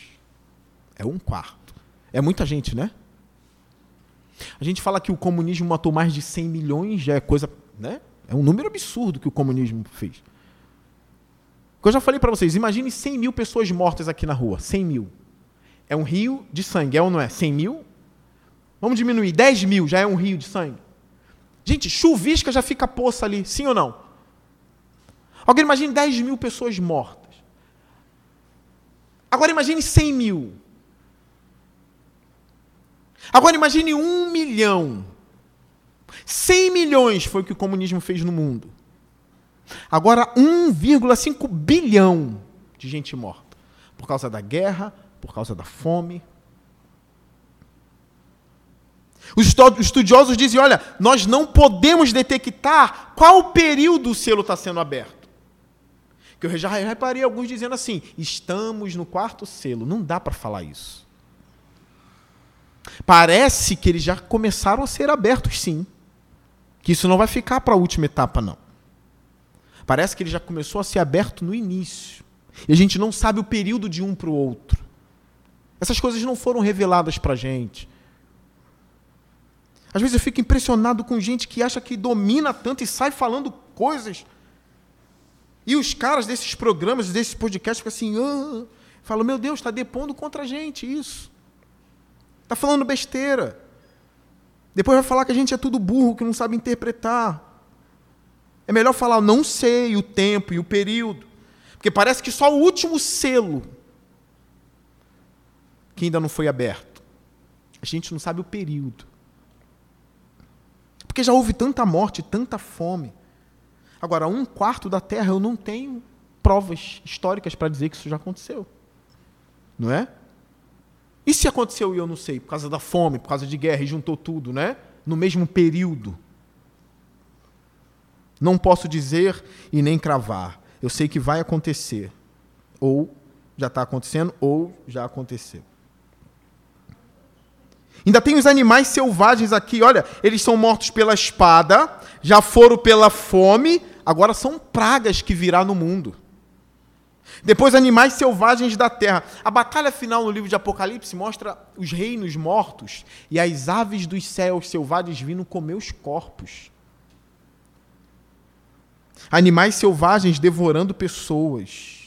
É um quarto. É muita gente, né? A gente fala que o comunismo matou mais de 100 milhões, já é coisa, né? É um número absurdo que o comunismo fez. Eu já falei para vocês, imagine 100 mil pessoas mortas aqui na rua. 100 mil. É um rio de sangue, é ou não é? 100 mil? Vamos diminuir, 10 mil já é um rio de sangue. Gente, chuvisca já fica poça ali, sim ou não? Alguém imagine 10 mil pessoas mortas. Agora imagine 100 mil. Agora imagine um milhão. 100 milhões foi o que o comunismo fez no mundo. Agora 1,5 bilhão de gente morta. Por causa da guerra, por causa da fome. Os estudiosos dizem: olha, nós não podemos detectar qual período o selo está sendo aberto. Que eu já reparei alguns dizendo assim: estamos no quarto selo. Não dá para falar isso. Parece que eles já começaram a ser abertos, sim. Que isso não vai ficar para a última etapa, não. Parece que ele já começou a ser aberto no início. E a gente não sabe o período de um para o outro. Essas coisas não foram reveladas para a gente. Às vezes eu fico impressionado com gente que acha que domina tanto e sai falando coisas e os caras desses programas, desses podcasts, ficam assim, ah, falam, meu Deus, está depondo contra a gente isso. Está falando besteira. Depois vai falar que a gente é tudo burro, que não sabe interpretar. É melhor falar, não sei o tempo e o período. Porque parece que só o último selo que ainda não foi aberto. A gente não sabe o período. Porque já houve tanta morte, tanta fome. Agora, um quarto da terra eu não tenho provas históricas para dizer que isso já aconteceu. Não é? E se aconteceu e eu não sei? Por causa da fome, por causa de guerra, e juntou tudo, né? No mesmo período. Não posso dizer e nem cravar. Eu sei que vai acontecer. Ou já está acontecendo, ou já aconteceu. Ainda tem os animais selvagens aqui, olha, eles são mortos pela espada, já foram pela fome, agora são pragas que virá no mundo. Depois, animais selvagens da terra. A batalha final no livro de Apocalipse mostra os reinos mortos e as aves dos céus selvagens vindo comer os corpos. Animais selvagens devorando pessoas.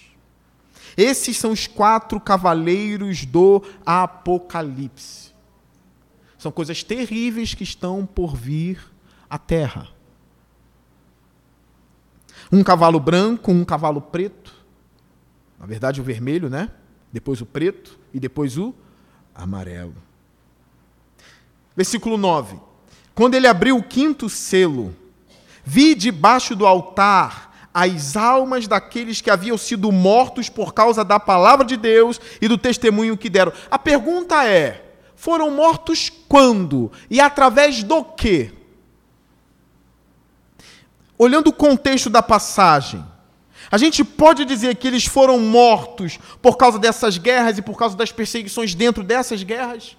Esses são os quatro cavaleiros do Apocalipse. São coisas terríveis que estão por vir à terra um cavalo branco, um cavalo preto. Na verdade, o vermelho, né? Depois o preto e depois o amarelo. Versículo 9. Quando ele abriu o quinto selo, vi debaixo do altar as almas daqueles que haviam sido mortos por causa da palavra de Deus e do testemunho que deram. A pergunta é: foram mortos quando? E através do quê? olhando o contexto da passagem, a gente pode dizer que eles foram mortos por causa dessas guerras e por causa das perseguições dentro dessas guerras?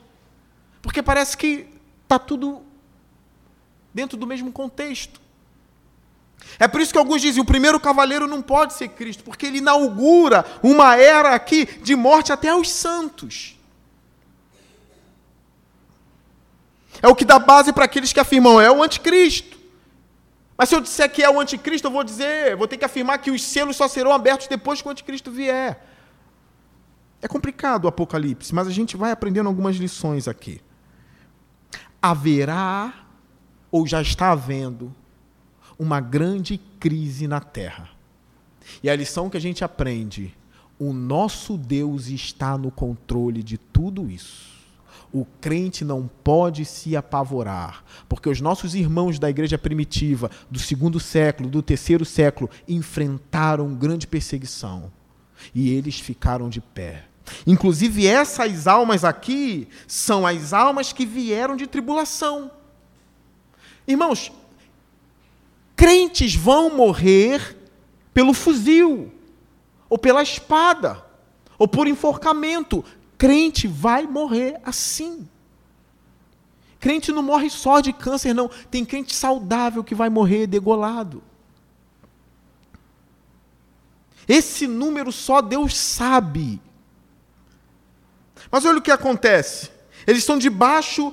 Porque parece que está tudo dentro do mesmo contexto. É por isso que alguns dizem: o primeiro cavaleiro não pode ser Cristo, porque ele inaugura uma era aqui de morte até aos santos. É o que dá base para aqueles que afirmam: é o anticristo. Mas se eu disser que é o anticristo, eu vou dizer, vou ter que afirmar que os selos só serão abertos depois que o anticristo vier. É complicado o Apocalipse, mas a gente vai aprendendo algumas lições aqui. Haverá, ou já está havendo, uma grande crise na terra. E a lição que a gente aprende: o nosso Deus está no controle de tudo isso o crente não pode se apavorar, porque os nossos irmãos da igreja primitiva, do segundo século, do terceiro século, enfrentaram grande perseguição e eles ficaram de pé. Inclusive, essas almas aqui são as almas que vieram de tribulação. Irmãos, crentes vão morrer pelo fuzil, ou pela espada, ou por enforcamento. Crente vai morrer assim. Crente não morre só de câncer, não. Tem crente saudável que vai morrer degolado. Esse número só Deus sabe. Mas olha o que acontece. Eles estão debaixo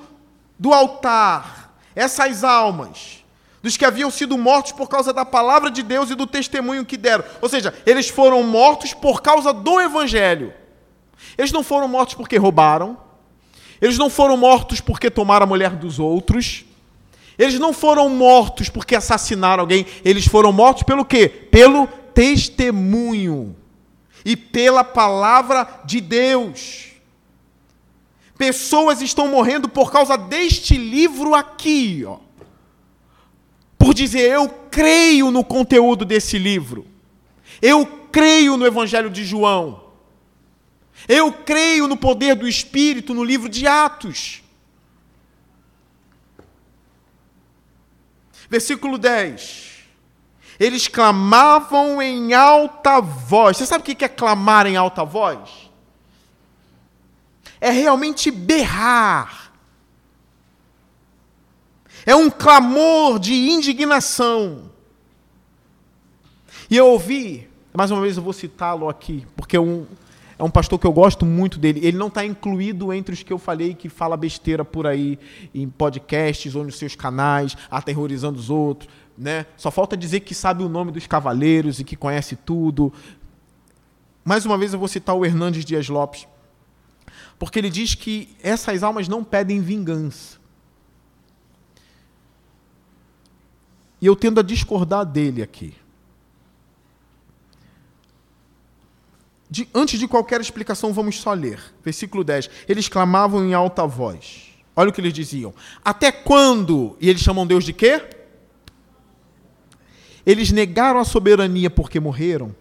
do altar. Essas almas, dos que haviam sido mortos por causa da palavra de Deus e do testemunho que deram. Ou seja, eles foram mortos por causa do evangelho. Eles não foram mortos porque roubaram, eles não foram mortos porque tomaram a mulher dos outros. Eles não foram mortos porque assassinaram alguém. Eles foram mortos pelo quê? Pelo testemunho e pela palavra de Deus. Pessoas estão morrendo por causa deste livro aqui, ó. Por dizer, eu creio no conteúdo desse livro. Eu creio no Evangelho de João. Eu creio no poder do Espírito no livro de Atos. Versículo 10. Eles clamavam em alta voz. Você sabe o que é clamar em alta voz? É realmente berrar. É um clamor de indignação. E eu ouvi, mais uma vez eu vou citá-lo aqui, porque é um, é um pastor que eu gosto muito dele. Ele não está incluído entre os que eu falei que fala besteira por aí em podcasts ou nos seus canais, aterrorizando os outros. Né? Só falta dizer que sabe o nome dos cavaleiros e que conhece tudo. Mais uma vez eu vou citar o Hernandes Dias Lopes, porque ele diz que essas almas não pedem vingança. E eu tendo a discordar dele aqui. De, antes de qualquer explicação, vamos só ler. Versículo 10. Eles clamavam em alta voz. Olha o que eles diziam. Até quando? E eles chamam Deus de quê? Eles negaram a soberania porque morreram?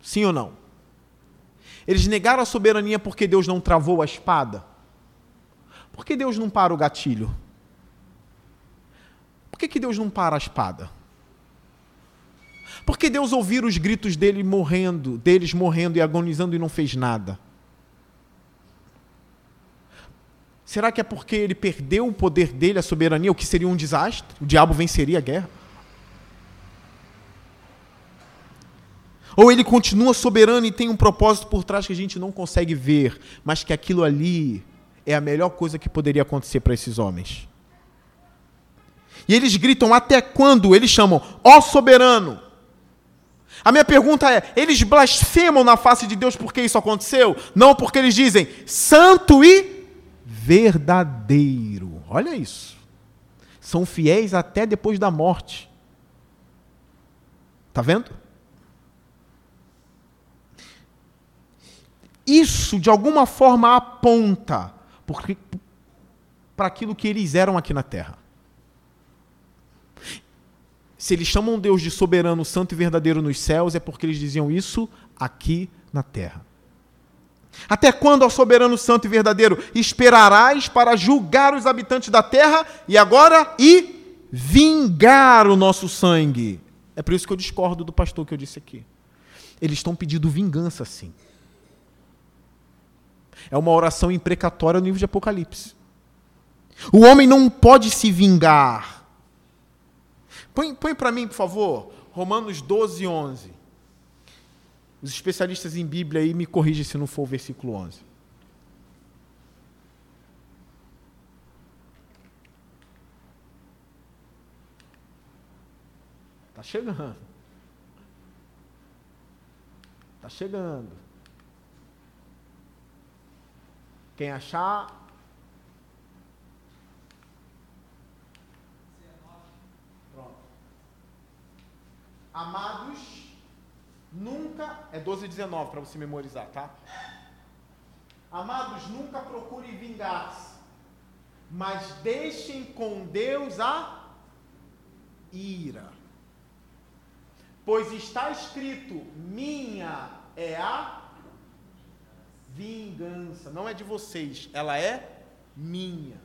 Sim ou não? Eles negaram a soberania porque Deus não travou a espada? Por que Deus não para o gatilho? Por que, que Deus não para a espada? Por que Deus ouvir os gritos dele morrendo, deles morrendo e agonizando e não fez nada? Será que é porque ele perdeu o poder dele, a soberania, o que seria um desastre? O diabo venceria a guerra? Ou ele continua soberano e tem um propósito por trás que a gente não consegue ver, mas que aquilo ali é a melhor coisa que poderia acontecer para esses homens? E eles gritam até quando? Eles chamam, ó soberano, a minha pergunta é: eles blasfemam na face de Deus porque isso aconteceu? Não porque eles dizem santo e verdadeiro. Olha isso. São fiéis até depois da morte. Está vendo? Isso, de alguma forma, aponta para aquilo que eles eram aqui na terra. Se eles chamam Deus de soberano, santo e verdadeiro nos céus, é porque eles diziam isso aqui na terra. Até quando, ó soberano santo e verdadeiro, esperarás para julgar os habitantes da terra e agora e vingar o nosso sangue? É por isso que eu discordo do pastor que eu disse aqui. Eles estão pedindo vingança, sim. É uma oração imprecatória no livro de Apocalipse. O homem não pode se vingar Põe, põe para mim, por favor, Romanos 12, 11. Os especialistas em Bíblia aí me corrigem se não for o versículo 11. Está chegando. Está chegando. Quem achar, Amados, nunca. É 12 e 19 para você memorizar, tá? Amados, nunca procurem vingar-se, mas deixem com Deus a ira. Pois está escrito: minha é a vingança. Não é de vocês, ela é minha.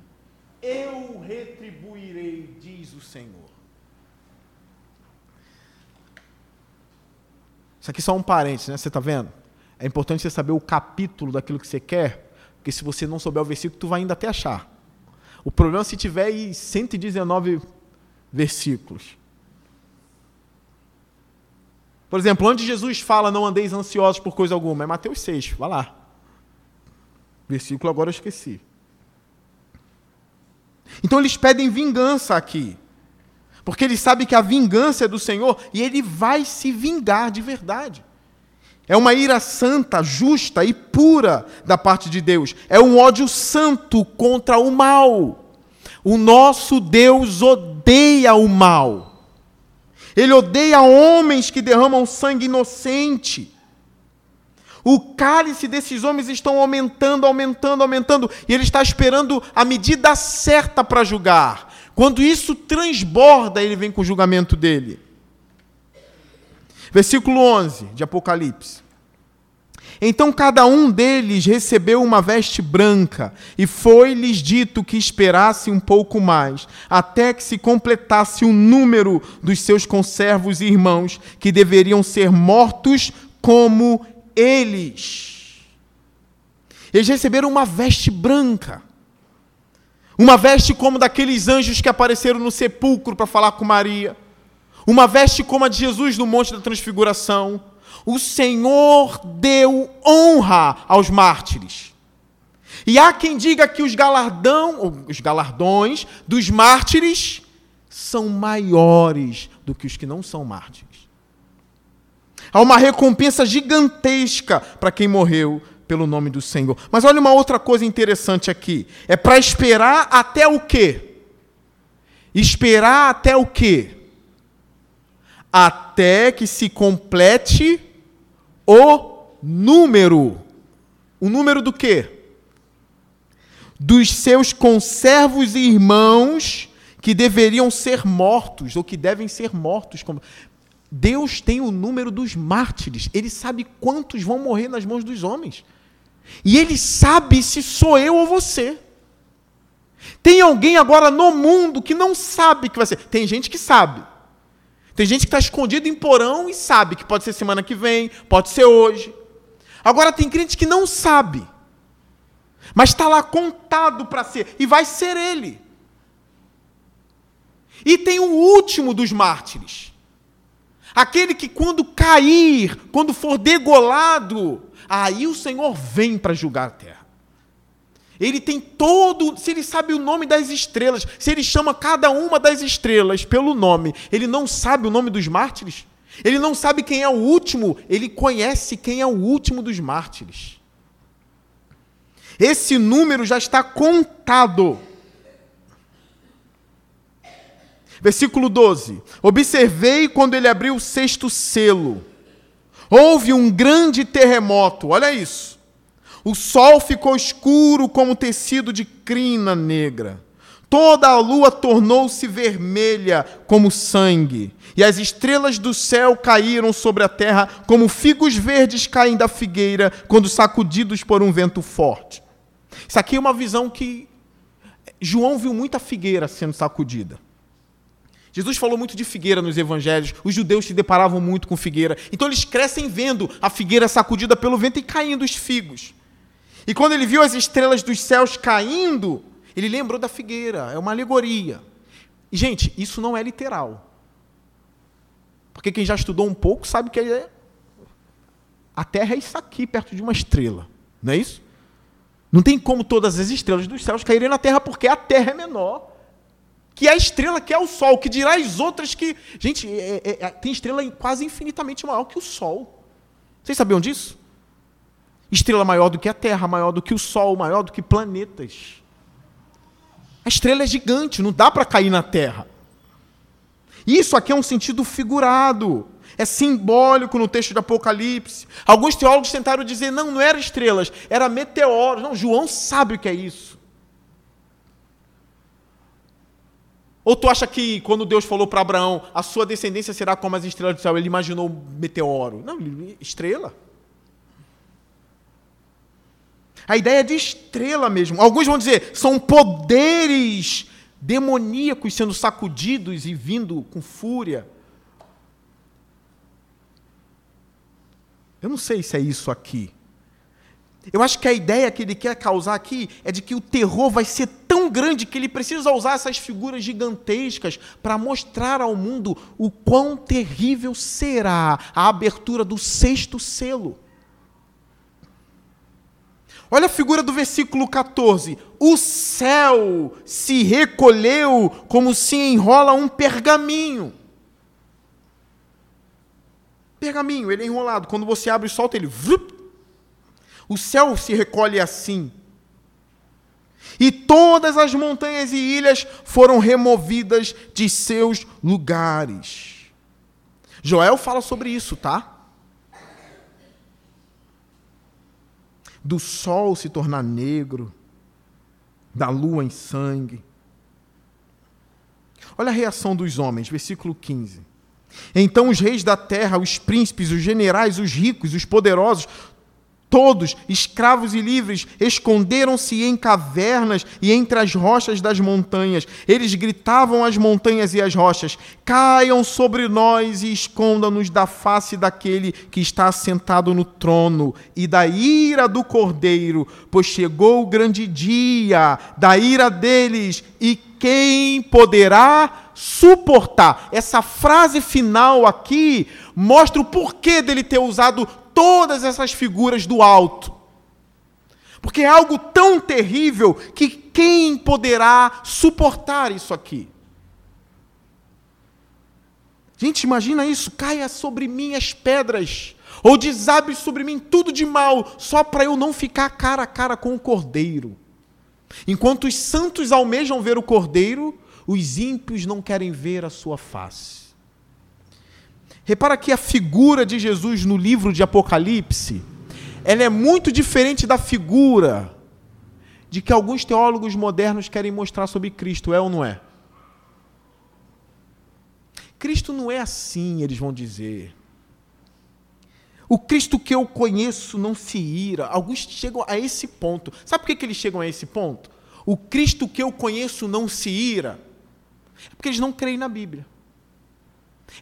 Eu retribuirei, diz o Senhor. Isso aqui é só um parênteses, né? Você está vendo? É importante você saber o capítulo daquilo que você quer, porque se você não souber o versículo, tu vai ainda até achar. O problema é se tiver aí 119 versículos. Por exemplo, onde Jesus fala não andeis ansiosos por coisa alguma? É Mateus 6, vai lá. Versículo agora eu esqueci. Então eles pedem vingança aqui. Porque eles sabem que a vingança é do Senhor e ele vai se vingar de verdade. É uma ira santa, justa e pura da parte de Deus. É um ódio santo contra o mal. O nosso Deus odeia o mal. Ele odeia homens que derramam sangue inocente. O cálice desses homens estão aumentando, aumentando, aumentando, e ele está esperando a medida certa para julgar. Quando isso transborda, ele vem com o julgamento dele. Versículo 11 de Apocalipse. Então cada um deles recebeu uma veste branca, e foi-lhes dito que esperasse um pouco mais, até que se completasse o número dos seus conservos e irmãos, que deveriam ser mortos como eles. Eles receberam uma veste branca. Uma veste como daqueles anjos que apareceram no sepulcro para falar com Maria. Uma veste como a de Jesus no Monte da Transfiguração o Senhor deu honra aos mártires. E há quem diga que os, galardão, os galardões dos mártires são maiores do que os que não são mártires. Há uma recompensa gigantesca para quem morreu pelo nome do Senhor. Mas olha uma outra coisa interessante aqui. É para esperar até o quê? Esperar até o quê? Até que se complete o número. O número do quê? Dos seus conservos e irmãos que deveriam ser mortos, ou que devem ser mortos. Deus tem o número dos mártires. Ele sabe quantos vão morrer nas mãos dos homens. E ele sabe se sou eu ou você. Tem alguém agora no mundo que não sabe que vai ser. Tem gente que sabe. Tem gente que está escondido em porão e sabe que pode ser semana que vem, pode ser hoje. Agora tem crente que não sabe, mas está lá contado para ser, e vai ser ele. E tem o último dos mártires, aquele que quando cair, quando for degolado, aí o Senhor vem para julgar a terra. Ele tem todo, se ele sabe o nome das estrelas, se ele chama cada uma das estrelas pelo nome, ele não sabe o nome dos mártires? Ele não sabe quem é o último, ele conhece quem é o último dos mártires. Esse número já está contado. Versículo 12: Observei quando ele abriu o sexto selo. Houve um grande terremoto, olha isso. O sol ficou escuro como tecido de crina negra. Toda a lua tornou-se vermelha como sangue, e as estrelas do céu caíram sobre a terra como figos verdes caem da figueira quando sacudidos por um vento forte. Isso aqui é uma visão que João viu muita figueira sendo sacudida. Jesus falou muito de figueira nos evangelhos, os judeus se deparavam muito com figueira. Então eles crescem vendo a figueira sacudida pelo vento e caindo os figos. E quando ele viu as estrelas dos céus caindo, ele lembrou da figueira, é uma alegoria. E, gente, isso não é literal. Porque quem já estudou um pouco sabe que é... a Terra é isso aqui, perto de uma estrela. Não é isso? Não tem como todas as estrelas dos céus caírem na Terra, porque a Terra é menor que a estrela que é o Sol, que dirá as outras que. Gente, é, é, é tem estrela quase infinitamente maior que o Sol. Vocês sabiam disso? Estrela maior do que a Terra, maior do que o Sol, maior do que planetas. A estrela é gigante, não dá para cair na Terra. Isso aqui é um sentido figurado, é simbólico no texto de Apocalipse. Alguns teólogos tentaram dizer, não, não era estrelas, era meteoros. Não, João sabe o que é isso. Ou tu acha que quando Deus falou para Abraão, a sua descendência será como as estrelas do céu, ele imaginou meteoro? Não, estrela. A ideia é de estrela mesmo. Alguns vão dizer, são poderes demoníacos sendo sacudidos e vindo com fúria. Eu não sei se é isso aqui. Eu acho que a ideia que ele quer causar aqui é de que o terror vai ser tão grande que ele precisa usar essas figuras gigantescas para mostrar ao mundo o quão terrível será a abertura do sexto selo. Olha a figura do versículo 14. O céu se recolheu como se enrola um pergaminho. Pergaminho, ele é enrolado. Quando você abre e solta, ele. O céu se recolhe assim. E todas as montanhas e ilhas foram removidas de seus lugares. Joel fala sobre isso, tá? Do sol se tornar negro, da lua em sangue. Olha a reação dos homens, versículo 15. Então os reis da terra, os príncipes, os generais, os ricos, os poderosos, Todos, escravos e livres, esconderam-se em cavernas e entre as rochas das montanhas. Eles gritavam às montanhas e às rochas: Caiam sobre nós e escondam-nos da face daquele que está sentado no trono e da ira do cordeiro, pois chegou o grande dia da ira deles e quem poderá suportar? Essa frase final aqui mostra o porquê dele ter usado todas essas figuras do alto. Porque é algo tão terrível que quem poderá suportar isso aqui? Gente, imagina isso, caia sobre mim as pedras, ou desabe sobre mim tudo de mal, só para eu não ficar cara a cara com o cordeiro. Enquanto os santos almejam ver o cordeiro, os ímpios não querem ver a sua face. Repara que a figura de Jesus no livro de Apocalipse, ela é muito diferente da figura de que alguns teólogos modernos querem mostrar sobre Cristo, é ou não é? Cristo não é assim, eles vão dizer. O Cristo que eu conheço não se ira. Alguns chegam a esse ponto. Sabe por que, que eles chegam a esse ponto? O Cristo que eu conheço não se ira. É porque eles não creem na Bíblia.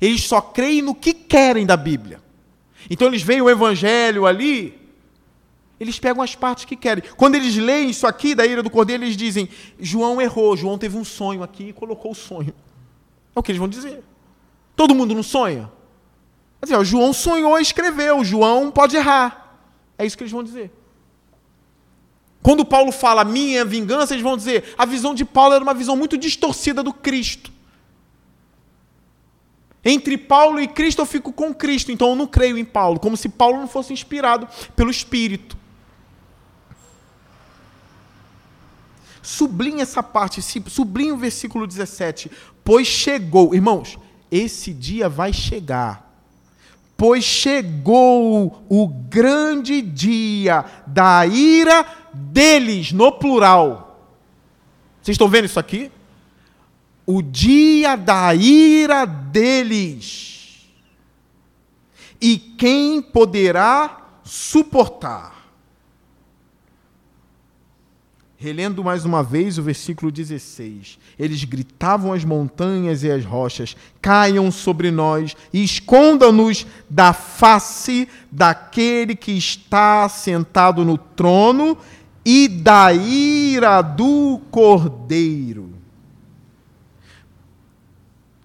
Eles só creem no que querem da Bíblia. Então eles veem o Evangelho ali, eles pegam as partes que querem. Quando eles leem isso aqui da ira do cordeiro, eles dizem: João errou, João teve um sonho aqui e colocou o sonho. É o que eles vão dizer. Todo mundo não sonha? Dizer, ó, João sonhou e escreveu, João pode errar. É isso que eles vão dizer. Quando Paulo fala minha vingança, eles vão dizer a visão de Paulo era uma visão muito distorcida do Cristo. Entre Paulo e Cristo eu fico com Cristo, então eu não creio em Paulo, como se Paulo não fosse inspirado pelo Espírito. Sublinha essa parte, sublinha o versículo 17. Pois chegou, irmãos, esse dia vai chegar. Pois chegou o grande dia da ira deles, no plural. Vocês estão vendo isso aqui? o dia da ira deles. E quem poderá suportar? Relendo mais uma vez o versículo 16. Eles gritavam às montanhas e às rochas: caiam sobre nós e escondam-nos da face daquele que está sentado no trono e da ira do cordeiro.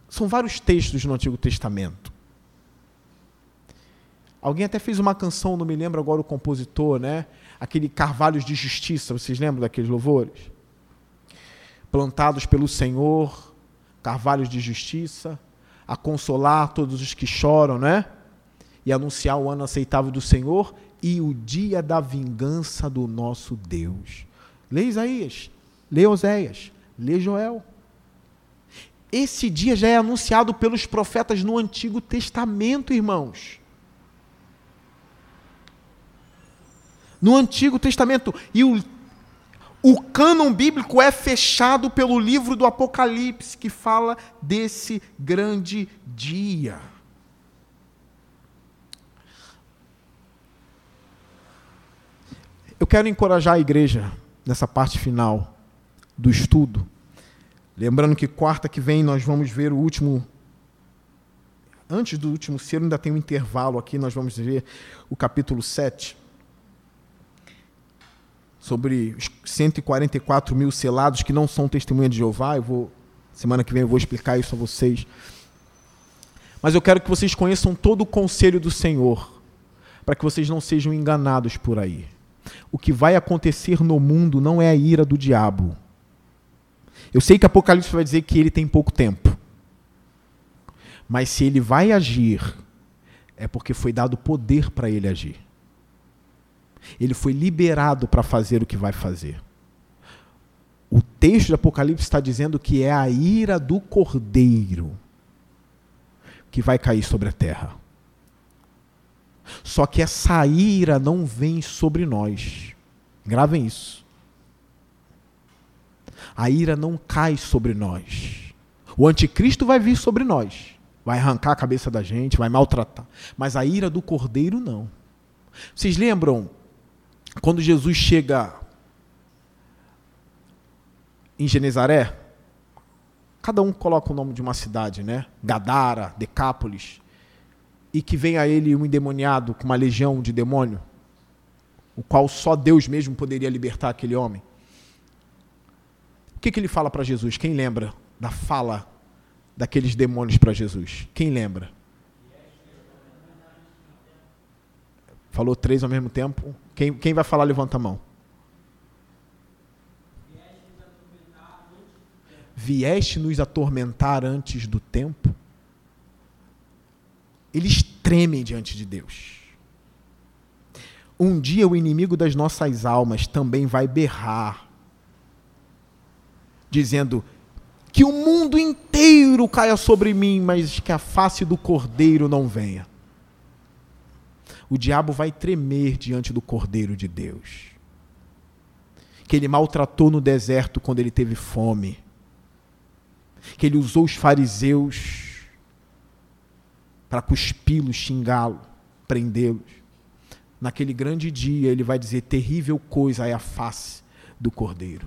São vários textos no Antigo Testamento. Alguém até fez uma canção, não me lembro agora o compositor, né? Aquele Carvalhos de Justiça, vocês lembram daqueles louvores? Plantados pelo Senhor, carvalhos de justiça, a consolar todos os que choram, né? E anunciar o ano aceitável do Senhor e o dia da vingança do nosso Deus. Lê Isaías, lê Oséias, lê Joel. Esse dia já é anunciado pelos profetas no Antigo Testamento, irmãos. No Antigo Testamento. E o, o cânon bíblico é fechado pelo livro do Apocalipse, que fala desse grande dia. Eu quero encorajar a igreja nessa parte final do estudo Lembrando que quarta que vem nós vamos ver o último, antes do último selo, ainda tem um intervalo aqui, nós vamos ver o capítulo 7 sobre os 144 mil selados que não são testemunha de Jeová. Eu vou, semana que vem eu vou explicar isso a vocês. Mas eu quero que vocês conheçam todo o conselho do Senhor, para que vocês não sejam enganados por aí. O que vai acontecer no mundo não é a ira do diabo. Eu sei que Apocalipse vai dizer que ele tem pouco tempo. Mas se ele vai agir, é porque foi dado poder para ele agir. Ele foi liberado para fazer o que vai fazer. O texto de Apocalipse está dizendo que é a ira do cordeiro que vai cair sobre a terra. Só que essa ira não vem sobre nós. Gravem isso. A ira não cai sobre nós. O anticristo vai vir sobre nós. Vai arrancar a cabeça da gente, vai maltratar. Mas a ira do cordeiro não. Vocês lembram quando Jesus chega em Genezaré, cada um coloca o nome de uma cidade, né? Gadara, Decápolis, e que vem a ele um endemoniado com uma legião de demônio, o qual só Deus mesmo poderia libertar aquele homem. O que, que ele fala para Jesus? Quem lembra da fala daqueles demônios para Jesus? Quem lembra? Falou três ao mesmo tempo. Quem, quem vai falar, levanta a mão. Vieste nos atormentar antes do tempo? Eles tremem diante de Deus. Um dia o inimigo das nossas almas também vai berrar, dizendo: Que o mundo inteiro caia sobre mim, mas que a face do cordeiro não venha o diabo vai tremer diante do Cordeiro de Deus. Que ele maltratou no deserto quando ele teve fome. Que ele usou os fariseus para cuspi-los, xingá-los, prendê-los. Naquele grande dia ele vai dizer: terrível coisa é a face do Cordeiro.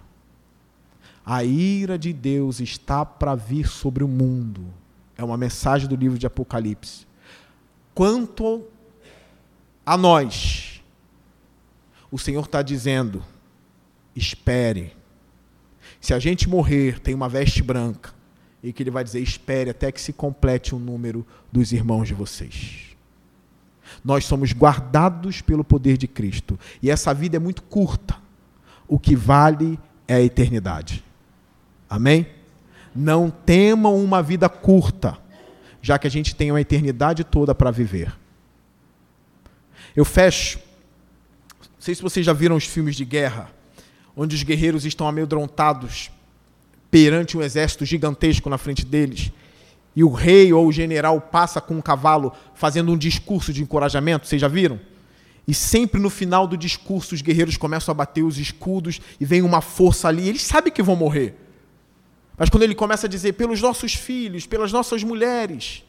A ira de Deus está para vir sobre o mundo. É uma mensagem do livro de Apocalipse. Quanto a nós, o Senhor está dizendo: espere. Se a gente morrer, tem uma veste branca, e que Ele vai dizer: espere até que se complete o número dos irmãos de vocês. Nós somos guardados pelo poder de Cristo, e essa vida é muito curta. O que vale é a eternidade. Amém? Não temam uma vida curta, já que a gente tem uma eternidade toda para viver. Eu fecho. Não sei se vocês já viram os filmes de guerra, onde os guerreiros estão amedrontados perante um exército gigantesco na frente deles, e o rei ou o general passa com um cavalo fazendo um discurso de encorajamento. Vocês já viram? E sempre no final do discurso os guerreiros começam a bater os escudos e vem uma força ali. Eles sabem que vão morrer. Mas quando ele começa a dizer pelos nossos filhos, pelas nossas mulheres,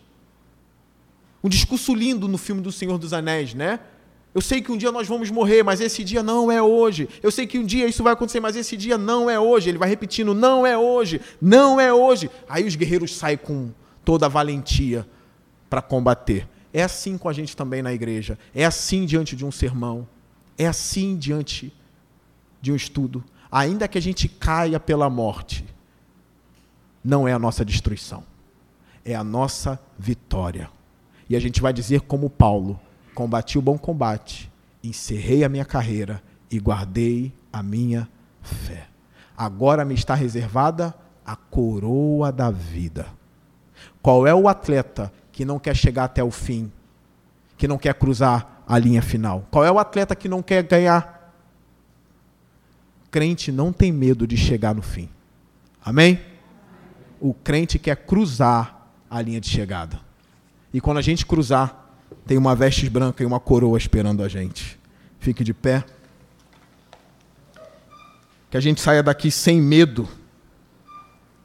um discurso lindo no filme do Senhor dos Anéis, né? Eu sei que um dia nós vamos morrer, mas esse dia não é hoje. Eu sei que um dia isso vai acontecer, mas esse dia não é hoje. Ele vai repetindo: não é hoje, não é hoje. Aí os guerreiros saem com toda a valentia para combater. É assim com a gente também na igreja. É assim diante de um sermão. É assim diante de um estudo. Ainda que a gente caia pela morte, não é a nossa destruição, é a nossa vitória. E a gente vai dizer como Paulo: combati o bom combate, encerrei a minha carreira e guardei a minha fé. Agora me está reservada a coroa da vida. Qual é o atleta que não quer chegar até o fim, que não quer cruzar a linha final? Qual é o atleta que não quer ganhar? Crente não tem medo de chegar no fim. Amém? O crente quer cruzar a linha de chegada. E quando a gente cruzar, tem uma veste branca e uma coroa esperando a gente. Fique de pé. Que a gente saia daqui sem medo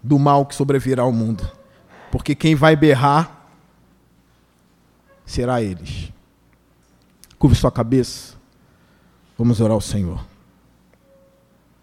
do mal que sobrevirá ao mundo. Porque quem vai berrar será eles. Curve sua cabeça. Vamos orar ao Senhor.